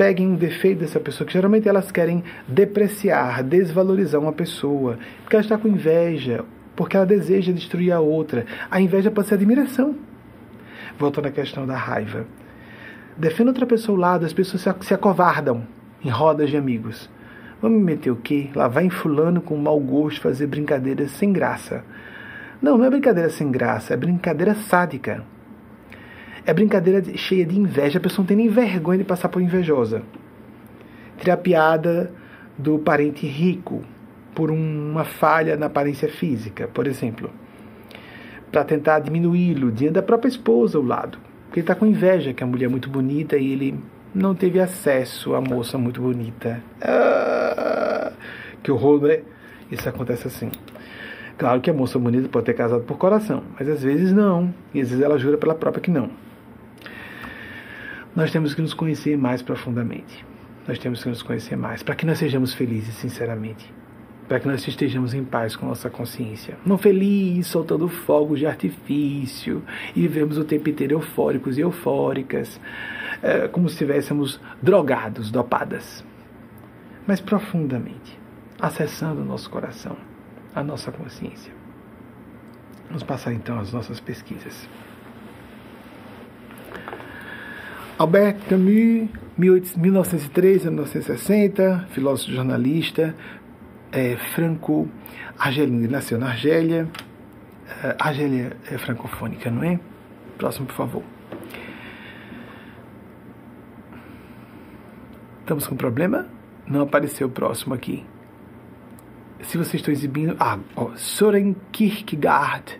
Peguem um defeito dessa pessoa, que geralmente elas querem depreciar, desvalorizar uma pessoa, porque ela está com inveja, porque ela deseja destruir a outra. A inveja pode ser admiração voltando à questão da raiva. Defenda outra pessoa ao lado, as pessoas se acovardam em rodas de amigos. Vamos meter o quê? Lá vai em fulano com mau gosto fazer brincadeiras sem graça. Não, não é brincadeira sem graça, é brincadeira sádica. É brincadeira cheia de inveja, a pessoa não tem nem vergonha de passar por invejosa. Tirar a piada do parente rico por uma falha na aparência física, por exemplo para tentar diminuí-lo diante da própria esposa ao lado. Porque ele está com inveja que a mulher é muito bonita e ele não teve acesso à moça muito bonita. Ah, que horror, né? Isso acontece assim. Claro que a moça bonita pode ter casado por coração, mas às vezes não. E às vezes ela jura pela própria que não. Nós temos que nos conhecer mais profundamente. Nós temos que nos conhecer mais para que nós sejamos felizes, sinceramente. para que nós estejamos em paz com nossa consciência. Não feliz, soltando fogos de artifício e vivemos o tempo inteiro eufóricos e eufóricas, é, como se estivéssemos drogados, dopadas. Mas profundamente, acessando o nosso coração, a nossa consciência. Vamos passar então as nossas pesquisas. Albert Camus, 1903 a 1960, filósofo jornalista, é, franco-argelino. Nasceu na Argélia. Uh, Argélia é francofônica, não é? Próximo, por favor. Estamos com problema? Não apareceu o próximo aqui. Se vocês estão exibindo. Ah, Soren Kierkegaard.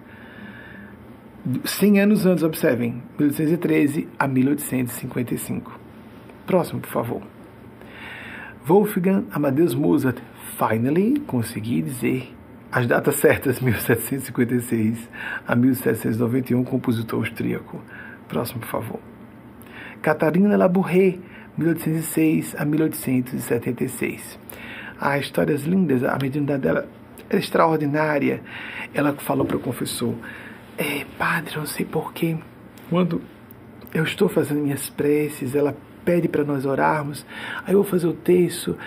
100 anos antes, observem. 1813 a 1855. Próximo, por favor. Wolfgang Amadeus Mozart, finally consegui dizer as datas certas, 1756 a 1791, compositor austríaco. Próximo, por favor. Catarina Labourré, 1806 a 1876. Ah, histórias lindas, a mediunidade dela é extraordinária. Ela falou para o confessor: é, Padre, não sei porquê, quando eu estou fazendo minhas preces, ela pede para nós orarmos, aí eu vou fazer o texto,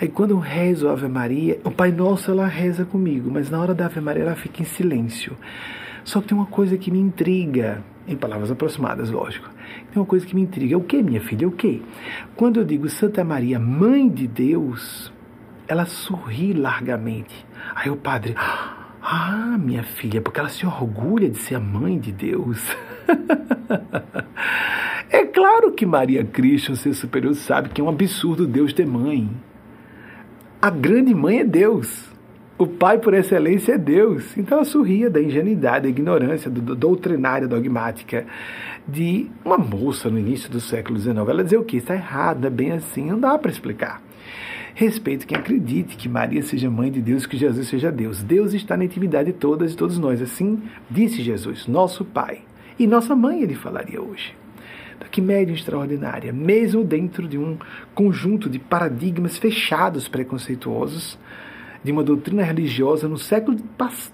aí quando eu rezo a Ave Maria, o Pai Nosso ela reza comigo, mas na hora da Ave Maria ela fica em silêncio. Só que tem uma coisa que me intriga, em palavras aproximadas, lógico. Tem uma coisa que me intriga. É o que, minha filha? É o que? Quando eu digo Santa Maria, Mãe de Deus, ela sorri largamente. Aí o padre, ah, minha filha, porque ela se orgulha de ser a mãe de Deus. É claro que Maria Cristo, ser superior, sabe que é um absurdo Deus ter mãe. A grande mãe é Deus. O pai por excelência é Deus. Então ela sorria da ingenuidade, da ignorância, do, doutrinária, dogmática de uma moça no início do século XIX. Ela dizia o que? Está errado, é bem assim, não dá para explicar. Respeito quem acredite que Maria seja mãe de Deus, que Jesus seja Deus. Deus está na intimidade de todas e todos nós. Assim disse Jesus, nosso Pai. E nossa mãe, ele falaria hoje. Que média extraordinária, mesmo dentro de um conjunto de paradigmas fechados preconceituosos, de uma doutrina religiosa no século,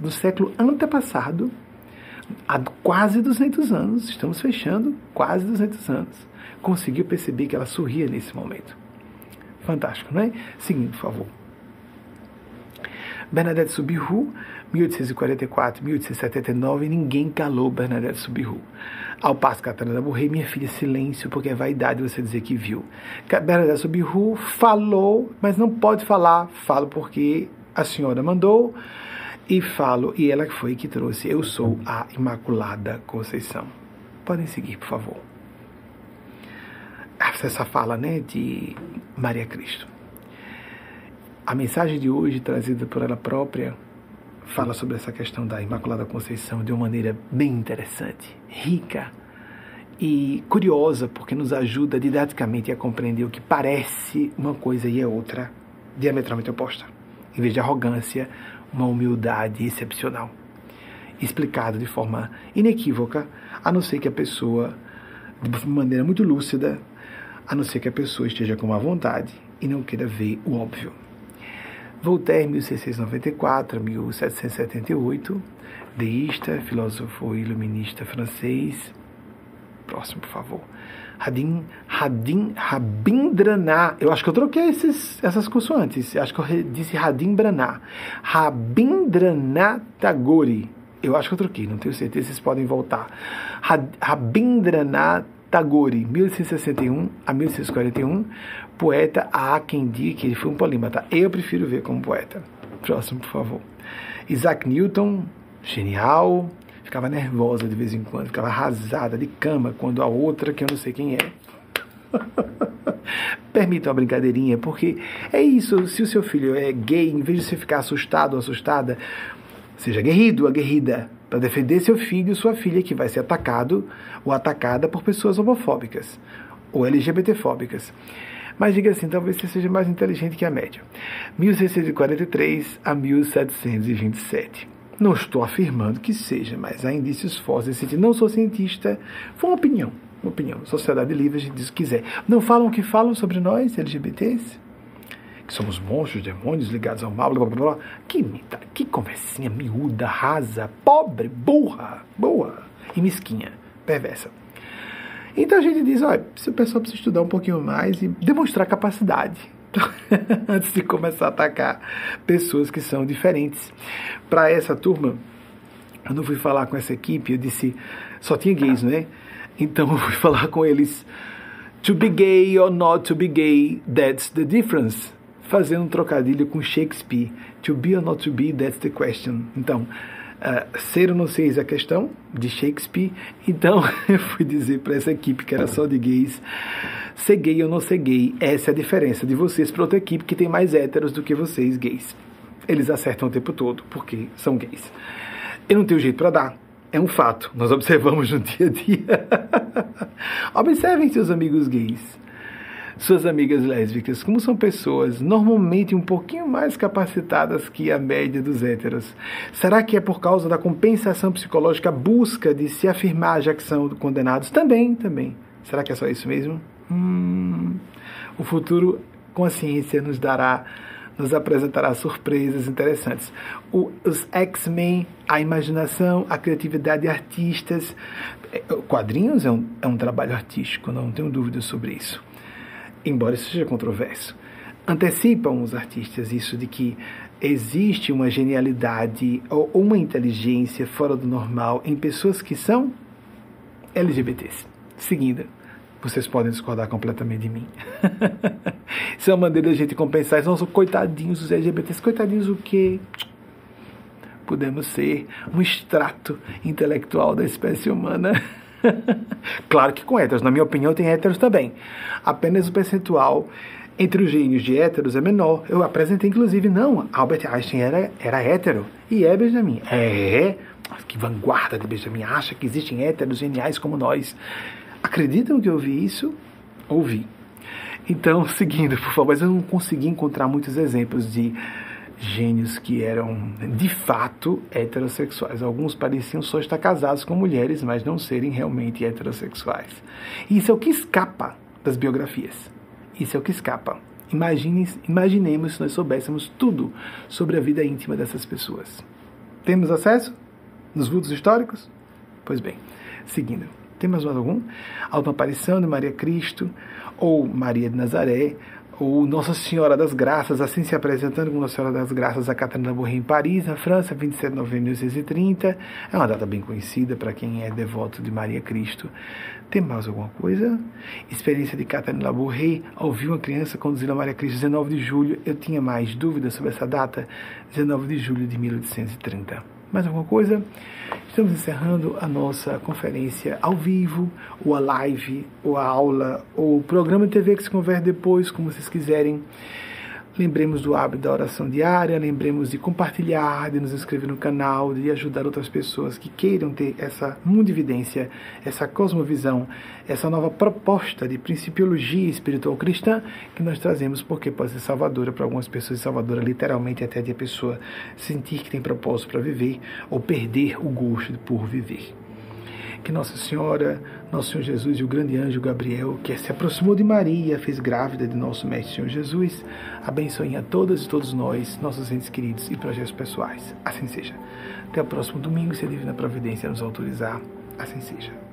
no século antepassado, há quase 200 anos, estamos fechando quase 200 anos, conseguiu perceber que ela sorria nesse momento. Fantástico, não é? Seguindo, por favor. Bernadette Subiru, 1844-1879, ninguém calou Bernadette Subiru. Ao passo Catarina morrer, minha filha, silêncio, porque é vaidade você dizer que viu. Bernadette Subiru falou, mas não pode falar. Falo porque a senhora mandou e falo, e ela foi que trouxe. Eu sou a Imaculada Conceição. Podem seguir, por favor. Essa fala, né, de Maria Cristo. A mensagem de hoje, trazida por ela própria, fala sobre essa questão da Imaculada Conceição de uma maneira bem interessante, rica e curiosa, porque nos ajuda didaticamente a compreender o que parece uma coisa e é outra, diametralmente oposta. Em vez de arrogância, uma humildade excepcional. Explicado de forma inequívoca, a não ser que a pessoa, de maneira muito lúcida, a não ser que a pessoa esteja com uma vontade e não queira ver o óbvio. Voltaire, 1694 1778, deísta, filósofo iluminista francês. Próximo, por favor. Radin, Radin, Rabindranath. Eu acho que eu troquei esses, essas consoantes. Acho que eu disse Radindranath. Rabindranath Tagore. Eu acho que eu troquei, não tenho certeza, vocês podem voltar. Rabindranath Tagore, 1861 a 1841, poeta, há quem diga que ele foi um polímata. Eu prefiro ver como poeta. Próximo, por favor. Isaac Newton, genial, ficava nervosa de vez em quando, ficava arrasada de cama quando a outra, que eu não sei quem é. Permita uma brincadeirinha, porque é isso, se o seu filho é gay, em vez de você ficar assustado ou assustada, seja guerrido ou aguerrida para defender seu filho ou sua filha que vai ser atacado ou atacada por pessoas homofóbicas ou LGBTfóbicas. Mas diga assim, talvez você seja mais inteligente que a média. 1643 a 1727. Não estou afirmando que seja, mas há indícios fortes nesse sentido. Não sou cientista, foi uma opinião. Uma opinião. Sociedade livre, a gente diz o que quiser. Não falam o que falam sobre nós, LGBTs? Que somos monstros, demônios ligados ao mal, blá blá blá. Que, que conversinha miúda, rasa, pobre, burra, boa e mesquinha, perversa. Então a gente diz, olha, se o pessoal precisa estudar um pouquinho mais e demonstrar capacidade antes de começar a atacar pessoas que são diferentes. Para essa turma, eu não fui falar com essa equipe, eu disse, só tinha gays, né? Então eu fui falar com eles, to be gay or not to be gay, that's the difference. Fazendo um trocadilho com Shakespeare, to be or not to be, that's the question. Então, uh, ser ou não ser é a questão de Shakespeare. Então eu fui dizer para essa equipe que era só de gays, ser gay ou não ser gay, essa é a diferença de vocês para outra equipe que tem mais héteros do que vocês gays. Eles acertam o tempo todo porque são gays. Eu não tenho jeito para dar. É um fato, nós observamos no dia a dia. Observem seus amigos gays, suas amigas lésbicas, como são pessoas normalmente um pouquinho mais capacitadas que a média dos héteros. Será que é por causa da compensação psicológica, busca de se afirmar já que são condenados? Também, também. Será que é só isso mesmo? Hum, o futuro, com a ciência, nos dará nos apresentará surpresas interessantes. O, os X-Men, a imaginação, a criatividade de artistas. É, quadrinhos é um, é um trabalho artístico, não tenho dúvidas sobre isso. Embora isso seja controverso. Antecipam os artistas isso de que existe uma genialidade ou uma inteligência fora do normal em pessoas que são LGBTs. Seguindo, vocês podem discordar completamente de mim. Isso é uma maneira de a gente compensar. Nossa, coitadinhos os LGBTs. Coitadinhos o quê? Podemos ser um extrato intelectual da espécie humana. claro que com héteros. Na minha opinião, tem héteros também. Apenas o percentual entre os gênios de héteros é menor. Eu apresentei, inclusive, não, Albert Einstein era, era hétero. E é, Benjamin? É. Que vanguarda de Benjamin. Acha que existem héteros geniais como nós. Acreditam que eu vi isso? Ouvi. Então, seguindo, por favor, mas eu não consegui encontrar muitos exemplos de gênios que eram de fato heterossexuais. Alguns pareciam só estar casados com mulheres, mas não serem realmente heterossexuais. Isso é o que escapa das biografias. Isso é o que escapa. Imagine, imaginemos se nós soubéssemos tudo sobre a vida íntima dessas pessoas. Temos acesso nos vultos históricos? Pois bem, seguindo. Temos mais algum? Alta Aparição de Maria Cristo, ou Maria de Nazaré, ou Nossa Senhora das Graças, assim se apresentando como Nossa Senhora das Graças a Catarina Bourret em Paris, na França, 27 de novembro de 1930. É uma data bem conhecida para quem é devoto de Maria Cristo. Tem mais alguma coisa? Experiência de Catarina Bourret, ouvir uma criança conduzindo a Maria Cristo, 19 de julho. Eu tinha mais dúvidas sobre essa data, 19 de julho de 1830. Mais alguma coisa? Estamos encerrando a nossa conferência ao vivo, ou a live, ou a aula, ou o programa de TV que se converte depois, como vocês quiserem. Lembremos do hábito da oração diária, lembremos de compartilhar, de nos inscrever no canal, de ajudar outras pessoas que queiram ter essa mundividência, essa cosmovisão, essa nova proposta de principiologia espiritual cristã que nós trazemos, porque pode ser salvadora para algumas pessoas, salvadora literalmente até de a pessoa sentir que tem propósito para viver ou perder o gosto por viver. Que Nossa Senhora, Nosso Senhor Jesus e o grande anjo Gabriel, que se aproximou de Maria, fez grávida de nosso Mestre Senhor Jesus, abençoem a todas e todos nós, nossos entes queridos e projetos pessoais. Assim seja. Até o próximo domingo, se a Divina Providência nos autorizar. Assim seja.